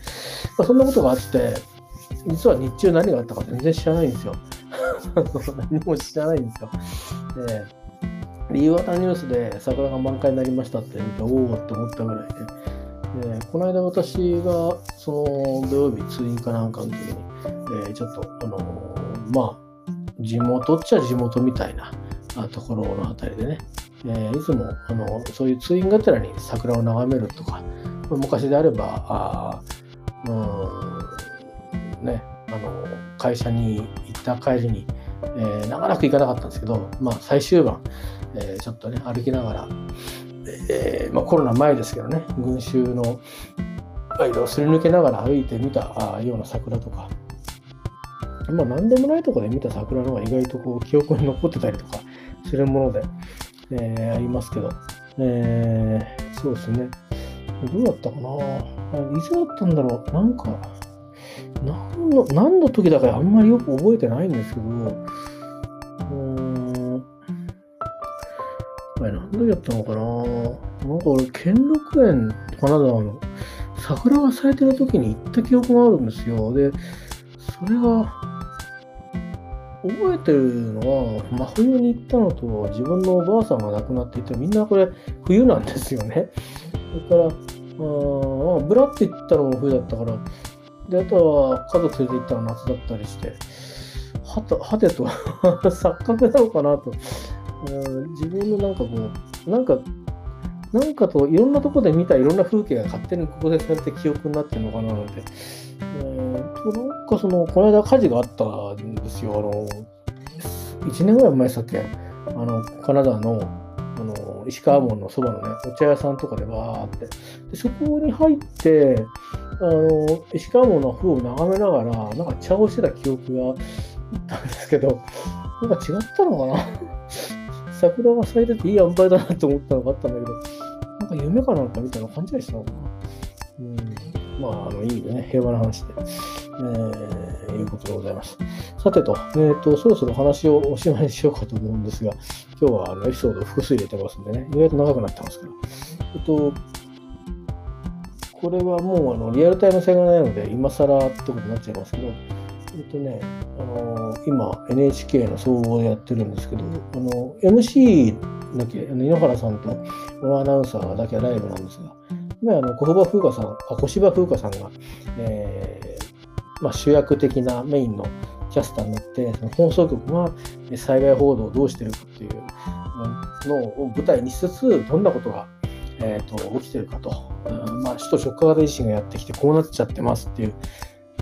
まあ、そんなことがあって、実は日中何があったか全然知らないんですよ。何も知らないんですよ。で、夕方ニュースで桜が満開になりましたって見て、おおって思ったぐらいで、でこの間私がその土曜日通院かなんかの時に、えー、ちょっとあのー、まあ地元っちゃ地元みたいなところのあたりでね、えー、いつもあのそういう通院がてらに桜を眺めるとか昔であればあうんねあの会社に行った帰りに、えー、長らく行かなかったんですけど、まあ、最終盤、えー、ちょっとね歩きながら、えー、まあ、コロナ前ですけどね、群衆の間をすり抜けながら歩いてみたような桜とか、まあ、何でもないところで見た桜の方が意外とこう記憶に残ってたりとかするもので、えー、ありますけど、えー、そうですね。どうだったかな。いつだったんだろう。なんか、何の、何の時だかあんまりよく覚えてないんですけど、前何時やったのかな？なんか俺、兼六園、金沢の桜が咲いてる時に行った記憶があるんですよ。で、それが、覚えてるのは、真冬に行ったのと、自分のおばあさんが亡くなっていて、みんなこれ、冬なんですよね。それから、あブラって行ったのも冬だったから、で、あとは家族連れて行ったの夏だったりして、はた、はてと 錯覚なのかなと自分のなんかこう、なんか、なんかといろんなとこで見たいろんな風景が勝手にここでされて記憶になってるのかななんて。えー、なんかその、この間火事があったんですよ。あの、1年ぐらい前でしたっけ？あの、金沢の、あの、石川門のそばのね、お茶屋さんとかでわーって。で、そこに入って、あの、石川門の風を眺めながら、なんか茶をしてた記憶があったんですけど、なんか違ったのかな？桜が咲いてていい塩梅だなって思ったのがあったんだけど、なんか夢かなんかみたいな感じがしたのかな。うん、まあ、あの、いいね、平和な話で。えー、いうことでございます。さてと、えっ、ー、と、そろそろ話をおしまいにしようかと思うんですが、今日はあのエピソードを複数入れてますんでね、意外と長くなってますから。えっと、これはもうあのリアルタイム性がないので、今更ってことになっちゃいますけど、えっとね、あの今 NHK の総合でやってるんですけど、あの MC だけ、あの井ノ原さんと小野アナウンサーだけはライブなんですが、今あの小芝風花さん、あ小芝風花さんが、えーまあ、主役的なメインのキャスターになって、その放送局が災害報道をどうしてるかっていうのを舞台にしつつ、どんなことがえーと、起きてるかと、うんまあ、首都直下型地震がやってきてこうなっちゃってますっていう、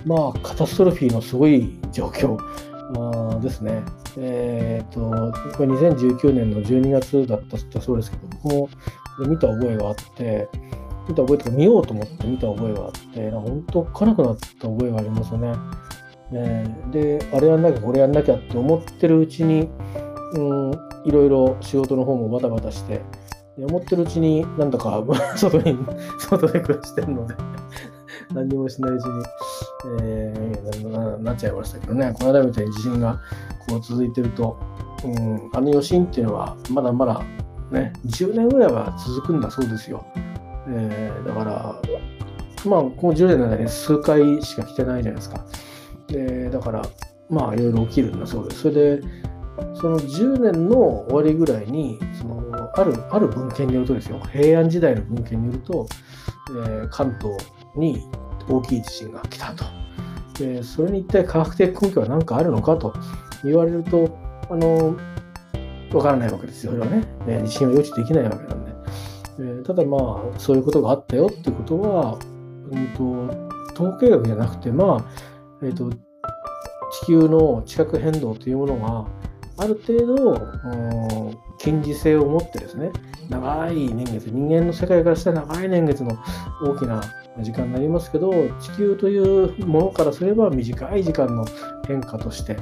まあ、カタストロフィーのすごい状況ですね。えっ、と、これ2019年の12月だったそうですけど、僕も見た覚えがあって、見た覚えとか見ようと思って見た覚えがあって、本当、かなくなった覚えがありますよね。ねで、あれやんなきゃ、これやんなきゃって思ってるうちに、うん、いろいろ仕事の方もバタバタして、思ってるうちになんだか外に、外で暮らしてるので何にもしないうちに、えー、ななっちゃいましたけどね、この間みたいに地震がこう続いてると、うん、あの余震っていうのはまだまだね、10年ぐらいは続くんだそうですよ。えー、だから、まあ、この10年の間に数回しか来てないじゃないですか。で、だから、まあ、いろいろ起きるんだそうです。それで、その10年の終わりぐらいに、そのあるある文献によるとですよ、平安時代の文献によると、えー、関東に大きい地震が来たと。でそれに一体科学的根拠は何かあるのかと言われると、あの、わからないわけですよ、それはね。地震は予知できないわけなんで。え、ただまあ、そういうことがあったよってことは、うんと、統計学じゃなくて、まあ、えっ、ー、と、地球の地殻変動というものが、ある程度、近似性を持ってですね、長い年月、人間の世界からしたら長い年月の大きな時間になりますけど、地球というものからすれば短い時間の変化として、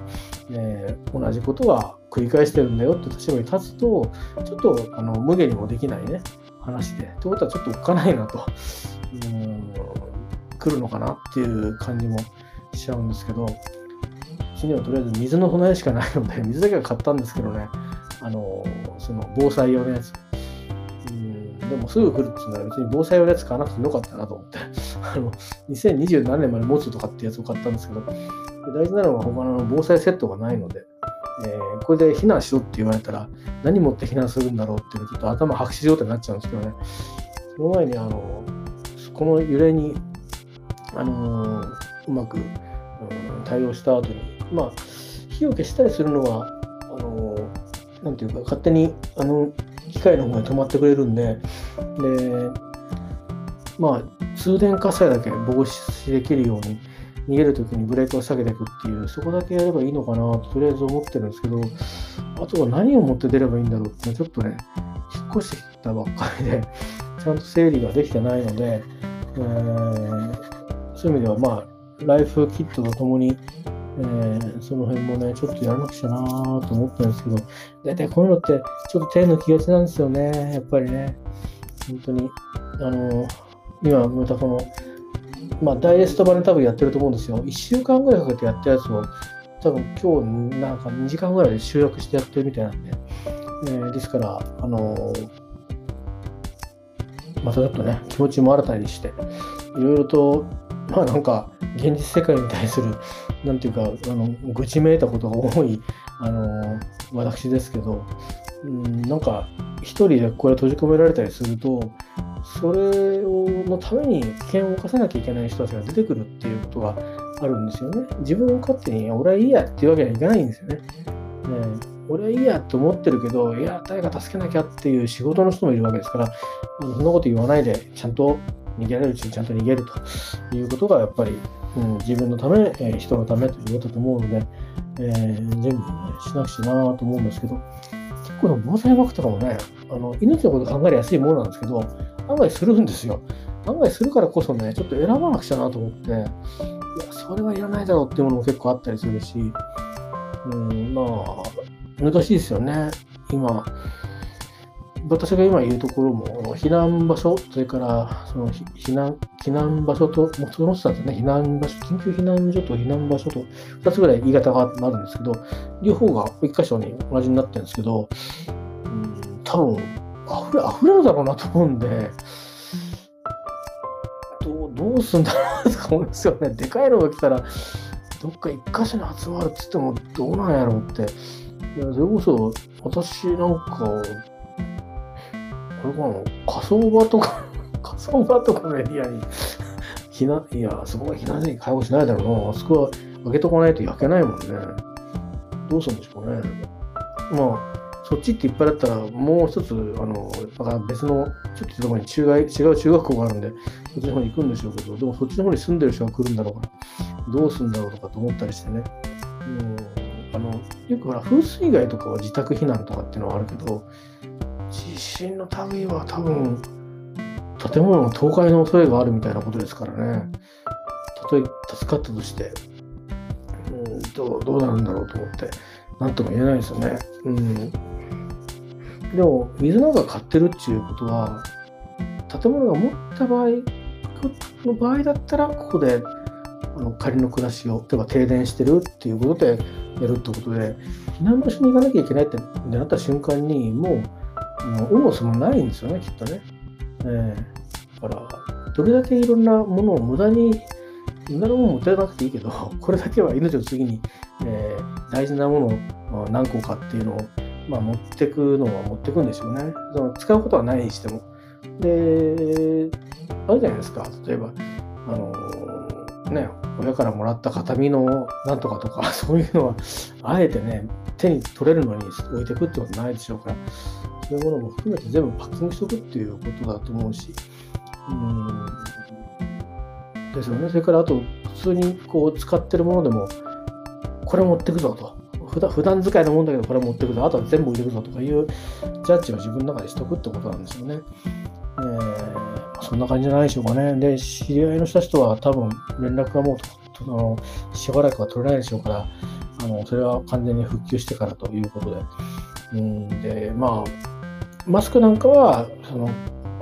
えー、同じことは繰り返してるんだよって立場に立つと、ちょっとあの無限にもできないね、話で。ってことはちょっとおっかないなと、うん、来るのかなっていう感じもしちゃうんですけど、ちにはとりあえず水の備えしかないので、水だけは買ったんですけどね、あの、その防災用のやつ。うん、でもすぐ来るっていうのは別に防災用のやつ買わなくてよかったなと思って、あの、2027年まで持つとかってやつを買ったんですけど、大事なのは他の防災セットがないので、えー、これで避難しろって言われたら、何持って避難するんだろうっていうのちょっと頭白紙状態になっちゃうんですけどね、その前に、あの、この揺れに、あのー、うまく、うん、対応した後に、まあ、火を消したりするのは、あの、なんていうか、勝手に、あの、機械の方に止まってくれるんで、で、まあ、通電火災だけ防止できるように、逃げるときにブレーキを下げていくっていう、そこだけやればいいのかなと、とりあえず思ってるんですけど、あとは何を持って出ればいいんだろうってちょっとね、引っ越してきたばっかりで、ちゃんと整理ができてないので、えー、そういう意味では、まあ、ライフキットとともに、えー、その辺もね、ちょっとやらなくちゃなと思ったんですけど、大体こういうのってちょっと手抜きがちなんですよね、やっぱりね。本当に。あの、今、またこの、まあ、ダイエスト版で多分やってると思うんですよ。1週間ぐらいかけてやったやつを、多分今日なんか2時間ぐらいで集約してやってるみたいなんで、えー、ですから、あのまたちょっとね、気持ちも新たにして、いろいろと、まあなんか、現実世界に対する、なんていうか、あの愚痴めいたことが多い、あの私ですけど、うん、なんか、一人でこれ閉じ込められたりすると、それをのために危険を冒さなきゃいけない人たちが出てくるっていうことがあるんですよね。自分勝手に、俺はいいやっていうわけにはいかないんですよね。ね俺はいいやと思ってるけど、いや、誰か助けなきゃっていう仕事の人もいるわけですから、そんなこと言わないで、ちゃんと逃げられるうちにちゃんと逃げるということがやっぱり、うん、自分のため、え、人のためということだと思うので、えー、準備、ね、しなくちゃなと思うんですけど、結構の防災枠とかもね、あの命のこと考えやすいものなんですけど、案外するんですよ。案外するからこそね、ちょっと選ばなくちゃなと思って、いや、それはいらないだろうっていうものも結構あったりするし、うん、まあ、難しいですよね。今、私が今いるところも、避難場所、それからその避難避難場所と、もうその人たちね、避難場所、緊急避難所と避難場所と、2つぐらい言い方があるんですけど、両方が1箇所に同じになってるんですけど、うん、多分、溢れ、溢れるだろうなと思うんで、どう、どうすんだろうと思うんですよね。でかいのが来たら、どっか1箇所に集まるっつってもどうなんやろうって。いや、それこそ、私なんか、れかな、火葬場とか 火葬場とかのエリアに 避難、いや、そこは避難所に介護しないだろうな。あそこは開けとかないと焼けないもんね。どうするんでしょうね。まあ、そっちっていっぱいだったら、もう一つ、あの、だから別の、ちょっとところに中外違う中学校があるんで、そっちの方に行くんでしょうけど、でもそっちの方に住んでる人が来るんだろうから、どうするんだろうとかと思ったりしてね。うんあのよくほら、風水害とかは自宅避難とかっていうのはあるけど、地震の類は多分、建物の倒壊の恐れがあるみたいなことですからね。たとえ助かったとして、うんどうどうなるんだろうと思って、なんとも言えないですよね。うん。でも、水なんか買ってるっていうことは、建物が持った場合の場合だったら、ここであの仮の暮らしを、例えば停電してるっていうことでやるってことで、避難場所に行かなきゃいけないってなった瞬間に、もう、有無そもないんですよね、きっとね。えー、だから、どれだけいろんなものを無駄に、無駄なものを持ってなくていいけど、これだけは命を次に、えー、大事なものを何個かっていうのを、まあ、持ってくのは持ってくんでしょうね。その使うことはないにしても。で、あるじゃないですか。例えば、あの、ね、親からもらった形見のなんとかとか、そういうのは、あえてね、手に取れるのに置いてくってことないでしょうから、そういうものも含めて全部パッキングしておくっていうことだと思うし、うん、ですよね。それからあと、普通にこう使ってるものでも、これ持ってくぞと。普段普段使いのもんだけど、これ持ってくぞ。あとは全部入れるぞとかいうジャッジを自分の中でしとくってことなんですよね。えー、そんな感じじゃないでしょうかね。で、知り合いの人たちとは多分連絡がもうあのしばらくは取れないでしょうから、あのそれは完全に復旧してからということで。うんで、まあ、マスクなんかは、その、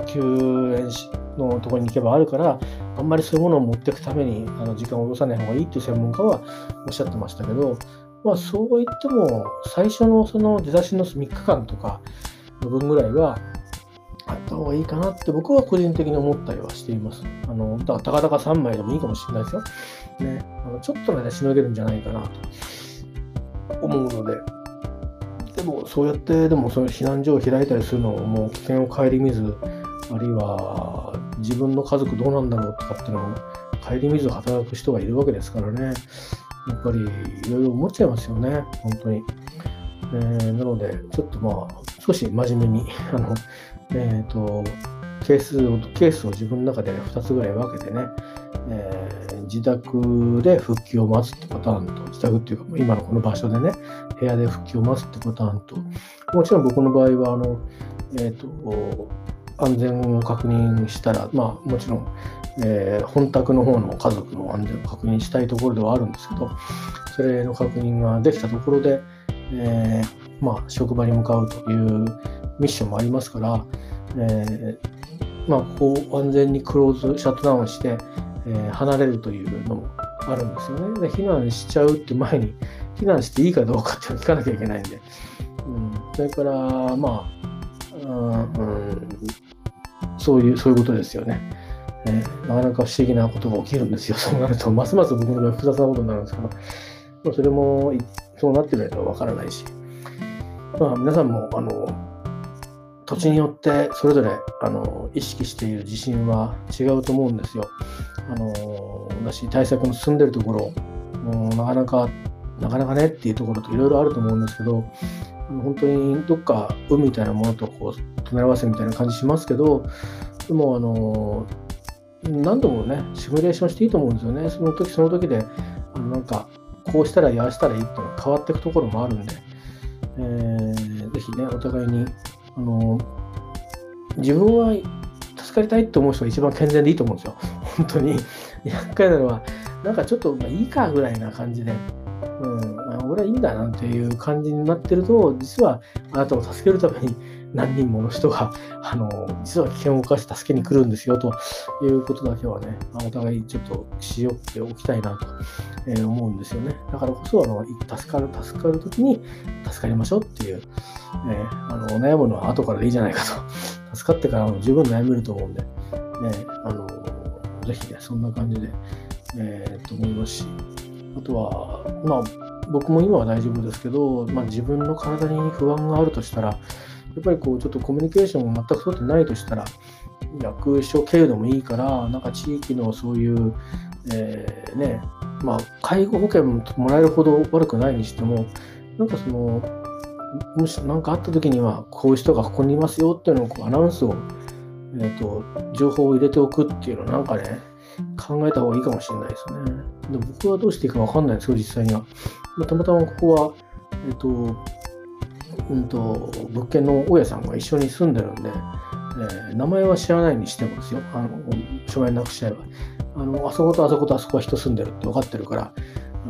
救援のところに行けばあるから、あんまりそういうものを持っていくためにあの時間を落とさない方がいいっていう専門家はおっしゃってましたけど、まあ、そう言っても、最初のその出だしの3日間とかの分ぐらいは、あった方がいいかなって僕は個人的に思ったりはしています。あの、だからたかたか3枚でもいいかもしれないですよ。ね。あのちょっとの間しのげるんじゃないかなと思うので、でもそうやってでもその避難所を開いたりするのをもう危険を顧みずあるいは自分の家族どうなんだろうとかっていうのも顧みず働く人がいるわけですからね。やっぱりいろいろ思っちゃいますよね。本当に、えー、なのでちょっとまあ少し真面目にあのえっ、ー、とケースをケースを自分の中で2つぐらい分けてね、えー、自宅で復旧を待つってパターンと、自宅っていうか、今のこの場所でね、部屋で復旧を待つってパターンと、もちろん僕の場合は、あの、えっ、ー、と、安全を確認したら、まあ、もちろん、えー、本宅の方の家族の安全を確認したいところではあるんですけど、それの確認ができたところで、えー、まあ、職場に向かうというミッションもありますから、えーまあ、こう安全にクローズ、シャットダウンして、え、離れるというのもあるんですよね。で避難しちゃうって前に、避難していいかどうかっていうのを聞かなきゃいけないんで。うん、それから、まあ、うん、そういう、そういうことですよね。えー、なかなか不思議なことが起きるんですよ。そうなると、ますます僕の場合複雑なことになるんですけど、まあ、それもそうなってないとわからないし、まあ、皆さんも、あの、土地によってそれぞれあの意識している地震は違うと思うんですよ。あの私対策の進んでるところ、う、なかなかなかなかねっていうところといろいろあると思うんですけど本当にどっか海みたいなものとこう隣り合わせみたいな感じしますけどでもあの何度もねシミュレーションしていいと思うんですよねその時その時であのなんかこうしたらやあしたらいいっていうのが変わっていくところもあるんで、えー、ぜひねお互いにあの自分は助かりたいって思う人が一番健全でいいと思うんですよ。本当に。厄介なのは、なんかちょっと、まあ、いいかぐらいな感じで、うん、俺はいいんだなんていう感じになってると、実はあなたを助けるために何人もの人が、あの、実は危険を冒して助けに来るんですよということだけはね、まお互いちょっとしよっておきたいなと、え思うんですよね。だからこそ、あの、助かる、助かるときに助かりましょうっていう、えー、あの、悩むのは後からでいいじゃないかと。助かってからも十分悩めると思うんで、ね、あの、ぜひね、そんな感じで、えー、と思いますし、あとは、まあ、僕も今は大丈夫ですけど、まあ、自分の体に不安があるとしたら、っぱりこう、ちょっとコミュニケーションが全く取ってないとしたら、役所経由でもいいから、なんか地域のそういう、えー、ね、まあ、介護保険ももらえるほど悪くないにしても、なんかその、もし何かあった時には、こういう人がここにいますよっていうのをこうアナウンスを、えーと、情報を入れておくっていうのはなんかね、考えた方がいいかもしれないですね。で僕はどうしていいかわかんないですよ、実際には。まあ、たまたまここは、えっ、ー、と、うんと、物件の大家さんが一緒に住んでるんで、えー、名前は知らないにしてもですよ、あの、署名なくしちゃえば。あの、あそことあそことあそこは人住んでるって分かってるから、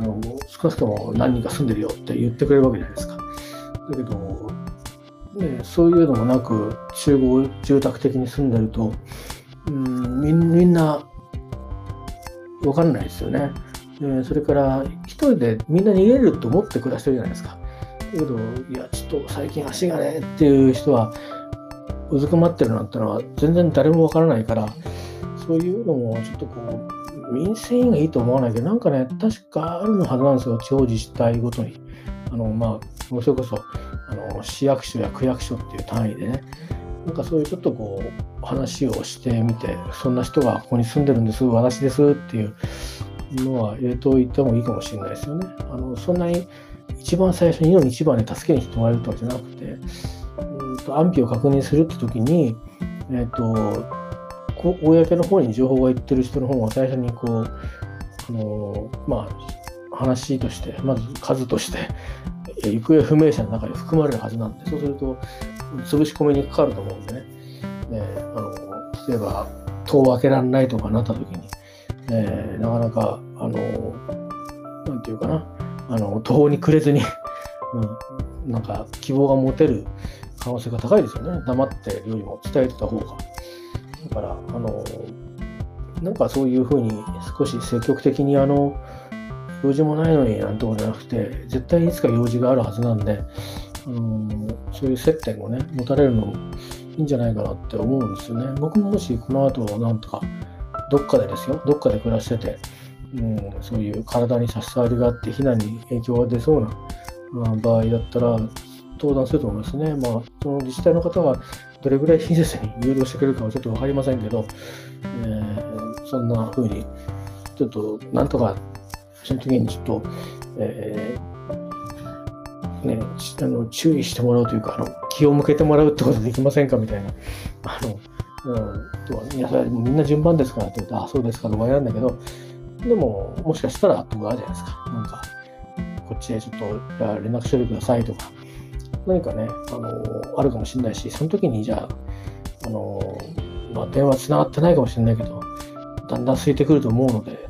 あの少なくとも何人か住んでるよって言ってくれるわけじゃないですか。だけど、ね、そういうのもなく集合住宅的に住んでると、うんみんな分かんないですよね。それから一人でみんな逃げると思って暮らしてるじゃないですか。けど、いや、ちょっと最近足がねっていう人は、うずくまってるなんてのは全然誰もわからないから、そういうのもちょっとこう、民生委員がいいと思わないけど、なんかね、確かあるのはずなんですよ、地方自治体ごとに。あの、まあ、それこそ、あの、市役所や区役所っていう単位でね、なんかそういうちょっとこう、話をしてみて、そんな人がここに住んでるんです、私ですっていうのは入れておいてもいいかもしれないですよね。あの、そんなに一番最初にの一番に助けに来てもらえるとかじゃなくて、うんと安否を確認するって時に、えっ、ー、と、公の方に情報がいってる人の方が最初にこう、あのまあ、話として、まず数として、行方不明者の中に含まれるはずなんで、そうすると、潰し込みにかかると思うんでね、ねあの例えば、戸を開けられないとかなった時に、え、なかなか、あの、なんていうかな、あの、途方に暮れずにうん、なんか希望が持てる可能性が高いですよね。黙ってるよりも伝えてた方が。だから、あの、なんかそういうふうに少し積極的にあの、用事もないのになんてことじゃなくて、絶対にいつか用事があるはずなんで、あのそういう接点をね、持たれるのもいいんじゃないかなって思うんですよね。僕ももしこの後なんとか、どっかでですよ、どっかで暮らしてて、う、そういう体に差し障りがあって避難に影響が出そうな、まあ、場合だったら登壇すると思いますね。まあ、その自治体の方がどれぐらい親切に誘導してくれるかはちょっと分かりませんけど、えー、そんな風に、ちょっとなんとかその時にちょっと、えー、ね、あの注意してもらうというかあの、気を向けてもらうってことできませんかみたいな。あのうん、といやみんな順番ですからって言うと、あ、そうですかと終わりなんだけど、でも、もしかしたらとかあるじゃないですか。なんか、こっちへちょっとあ連絡しておいてくださいとか、何かね、あのあるかもしれないし、その時にじゃあ、あのまあ、電話つながってないかもしれないけど、だんだん空いてくると思うので、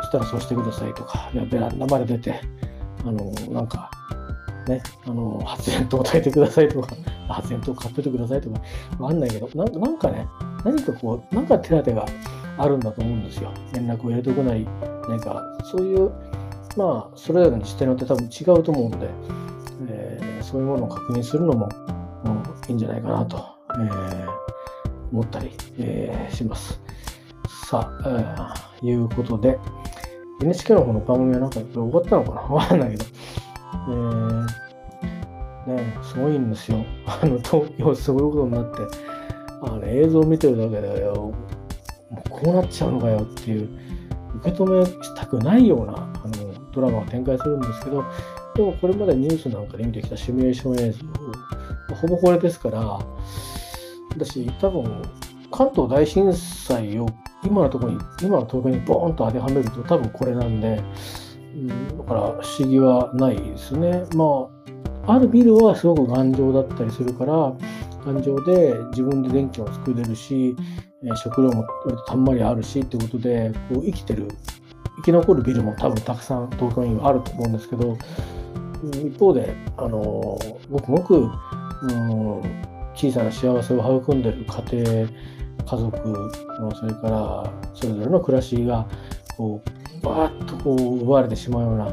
そしたらそうしてくださいとか、いやベランダまで出て、あの、なんか、ね、あの、発煙筒を炊いてくださいとか、発煙筒を買っててくださいとか、わかんないけどな、なんかね、何かこう、なんか手当てがあるんだと思うんですよ。連絡を入れておくなり、何か、そういう、まあ、それぞれの自治体によって多分違うと思うので、えー、そういうものを確認するのも、うん、いいんじゃないかなと、えー、思ったり、えー、します。さあ、えー、いうことで、NHK の方の番組はなんか終わったのかな？わかんないけど。えー、ね、すごいんですよ。あの、東京すごいことになって、あの映像を見てるだけで、もうこうなっちゃうのかよっていう、受け止めたくないようなあのドラマが展開するんですけど、でもこれまでニュースなんかで見てきたシミュレーション映像、ほぼこれですから、私、多分、関東大震災を今のところに、今の東京にボーンと当てはめると多分これなんで、うん、だから不思議はないですね。まあ、あるビルはすごく頑丈だったりするから、誕生で自分で電気を作れるし、えー、食料もたんまりあるしってことでこう生きてる生き残るビルも多分たくさん東京にはあると思うんですけど一方で、あのごくごく、うん、小さな幸せを育んでる家庭家族それからそれぞれの暮らしがこうバーッとこう奪われてしまうような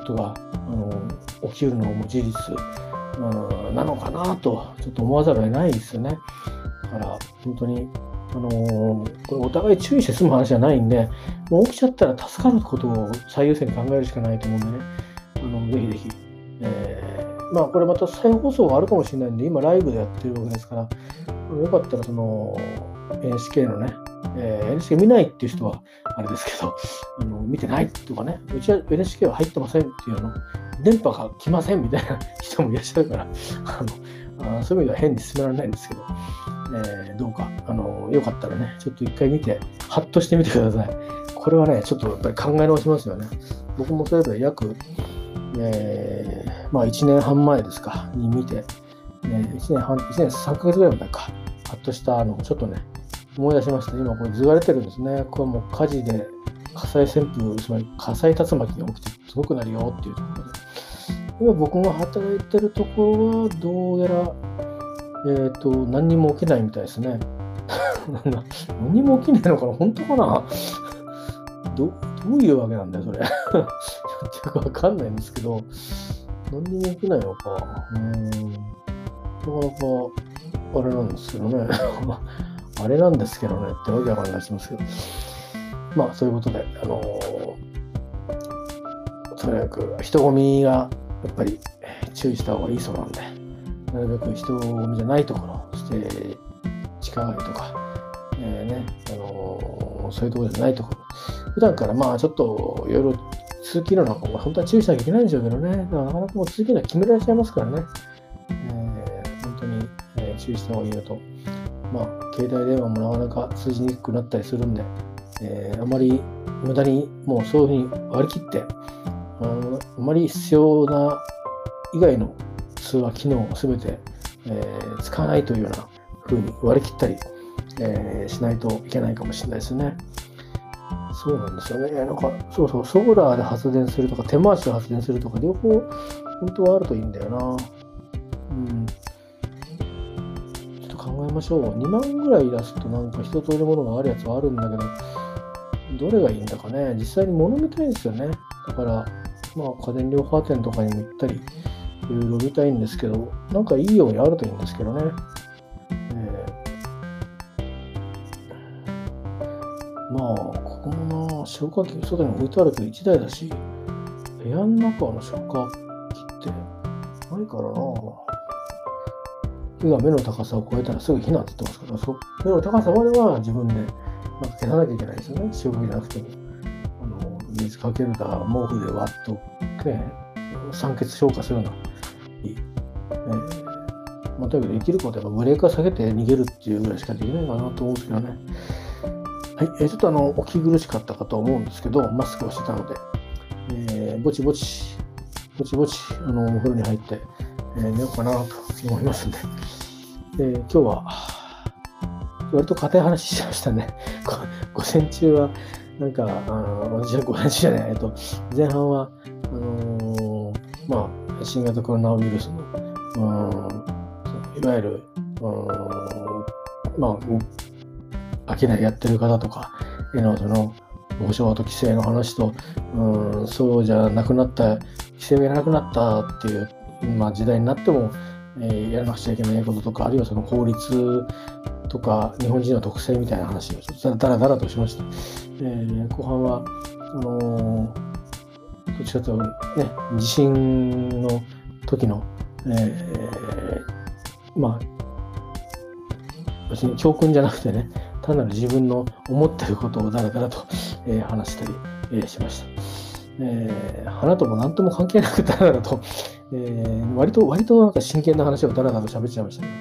ことがあの起きるのも事実、うん、なのかなとちょっと思わざるを得ないですよね。だから本当にあのこれお互い注意して済む話じゃないんで、もう起きちゃったら助かることを最優先に考えるしかないと思うんでね、あのぜひぜひ、えー、まあこれまた再放送があるかもしれないんで、今ライブでやってるわけですから、よかったらその NHK のね、えー、NHK 見ないっていう人はあれですけど、あの見てないとかね、うちは NHK は入ってませんっていうの、電波が来ませんみたいな 人もいらっしゃるから、あのあそういう意味では変に進められないんですけど、えー、どうか、あのよかったらね、ちょっと一回見て、ハッとしてみてください。これはね、ちょっとやっぱり考え直しますよね。僕もそういえば約、えー、まあ1年半前ですか、に見て、えー、1年半、1年3ヶ月ぐらい前か、ハッとしたあのちょっとね、思い出しました。今これずがれてるんですね。これもう火事で火災旋風、つまり火災竜巻が起きてすごくなるよっていうところで。今僕が働いてるところはどうやら、えっ、ー、と、何にも起きないみたいですね。何にも起きないのかな？本当かな？どどういうわけなんだよ、それ。よくわかんないんですけど、何にも起きないのか。うん。なかなか、あれなんですけどね。あれなんですけどねってわけわかんないしますけど。まあ、そういうことで、あのー、とにかく人混みがやっぱり注意した方がいいそうなんで、なるべく人混みじゃないところ、そして地下街とか、えー、ね、あのー、そういうところじゃないところ、普段からまあちょっといろいろ通勤の中も本当は注意しなきゃいけないんでしょうけどね、だからなかなかもう通勤は決められちゃいますからね、えー、本当に、え注意した方がいいのと、まあ、携帯電話もなかなか通じにくくなったりするんで、えー、あまり無駄にもうそういうふうに割り切って、ああまり必要な以外の通話機能を全て、えー、使わないというような風に割り切ったり、えー、しないといけないかもしれないですね。そうなんですよね。なんか、そうそう、ソーラーで発電するとか、手回しで発電するとか、両方本当はあるといいんだよな。ましょう。2万ぐらい出すとなんか一通りものがあるやつはあるんだけど、どれがいいんだかね。実際に物見たいんですよね。だから、まあ家電量販店とかにも行ったり、いろいろ見たいんですけど、なんかいいようにあるといいんですけどね。えー、まあ、ここもな、消火器外に置いてあるけど1台だし、部屋の中の消火器ってないからな。火が目の高さを超えたらすぐ避難って言ってますから、目の高さまでは自分でなんか消さなきゃいけないですよね。塩吹じゃなくても。あの水かけるか、毛布でわっと、ね、酸欠消化するのがいい。えーまあ、とにかくできることはブレーカー下げて逃げるっていうぐらいしかできないかなと思うんですけどね。はい、えー、ちょっとあの、お気苦しかったかと思うんですけど、マスクをしてたので、えー、ぼちぼち、ぼちぼち、あの、お風呂に入って、えー、寝ようかなと思いますんで、えー、今日は、割と硬い話しましたね。午前中は、なんか、あの私は午前中じゃない、えっと、前半は、あのー、まあ、新型コロナウイルスの、うん、いわゆる、うん、まあ、商いやってる方とかへの、その、保証と規制の話と、うん、そうじゃなくなった、規制がいらなくなったっていうまあ、時代になっても、えー、やらなくちゃいけないこととか、あるいはその法律とか、日本人の特性みたいな話をちょっとだらだらとしました。えー、後半は、あのー、どっちかというとね、地震の時の、えー、まあ、別に教訓じゃなくてね、単なる自分の思ってることをだらだらと、えー、話したり、えー、しました。えー、花とも何とも関係なくだらだらと、えー、割と、割となんか真剣な話をだらだら喋っちゃいましたけど、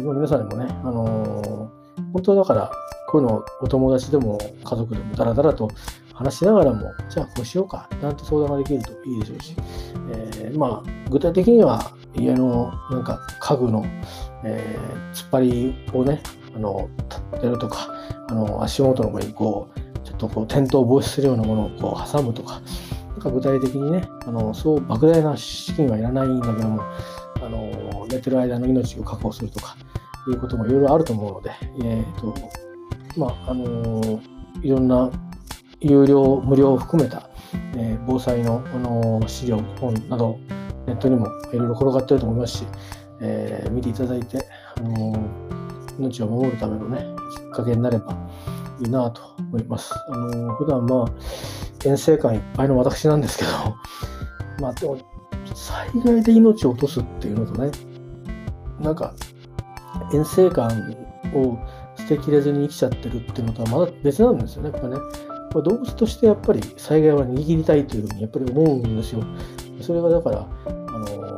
えー、皆さんにもね、あのー、本当だから、こういうのお友達でも家族でもだらだらと話しながらも、じゃあこうしようか、なんて相談ができるといいでしょうし、えー、まあ、具体的には家のなんか家具の、えー、突っ張りをね、あの、やるとか、あの、足元の上にこう、ちょっとこう、転倒防止するようなものをこう挟むと、か具体的にね、あの、そう莫大な資金はいらないんだけども、あの、寝てる間の命を確保するとか、いうこともいろいろあると思うので、え、ー、と、まあ、あのいろんな有料、無料を含めた、えー、防災の、あの資料、本など、ネットにもいろいろ転がってると思いますし、えー、見ていただいて、あの命を守るためのね、きっかけになればいいなと思います。あの普段まあ、遠征感いっぱいの私なんですけど、まあでも、災害で命を落とすっていうのとね、なんか、遠征感を捨てきれずに生きちゃってるっていうのとはまだ別なんですよね、やっぱね。動物としてやっぱり災害は握りたいというふうにやっぱり思うんですよ。それがだから、あの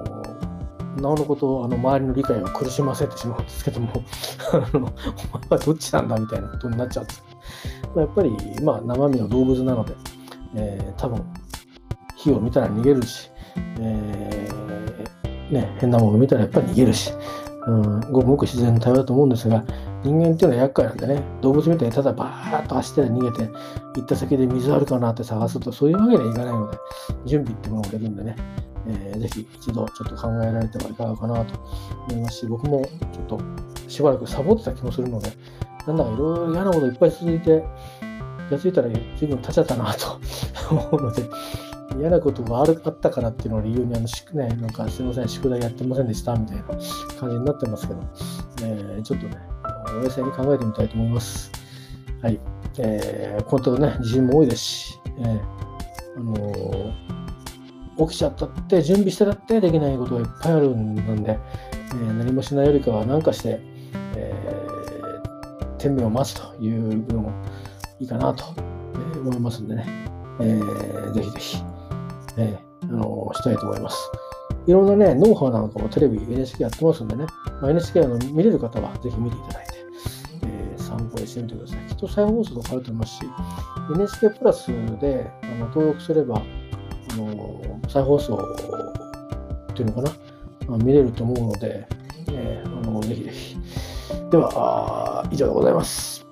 なおのことあの周りの理解を苦しませてしまうんですけども あのお前はどっちなんだみたいなことになっちゃうんですやっぱり、まあ、生身の動物なので、えー、多分火を見たら逃げるし、えー、ね、変なもの見たらやっぱり逃げるし、うん、ごくごく自然の対応だと思うんですが、人間っていうのは厄介なんでね、動物みたいにただバーッと走って逃げて、行った先で水あるかなって探すと、そういうわけにはいかないので、準備ってものがいるんでね、えー、ぜひ一度ちょっと考えられてはいかがかなと思いますし、僕もちょっとしばらくサボってた気もするので、なんだかいろいろ嫌なこといっぱい続いて、気がついたら随分経っちゃったなと 思うので、嫌なことがあったからっていうのを理由に、あの、ね、なんかすいません、宿題やってませんでしたみたいな感じになってますけど、えー、ちょっとね、お冷静に考えてみたいと思います。はい。えー、本当ね、地震も多いですし、えー、あのー、起きちゃったって、準備してたってできないことがいっぱいあるんで、え、何もしないよりかは何かして、えー、天命を待つといういいかなと思いますんでね、えー、ぜひぜひ、えー、あのしたいと思います。いろんなね、ノウハウなんかもテレビ、NHK やってますんでね、まあ、NHK の見れる方はぜひ見ていただいて、えー、参考にしてみてください。きっと再放送とかあると思いますし、NHK プラスであの登録すれば、あの再放送っていうのかな、まあ、見れると思うので、えー、あのぜひぜひ。では、以上でございます。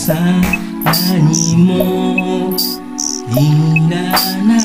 さ何もいらない。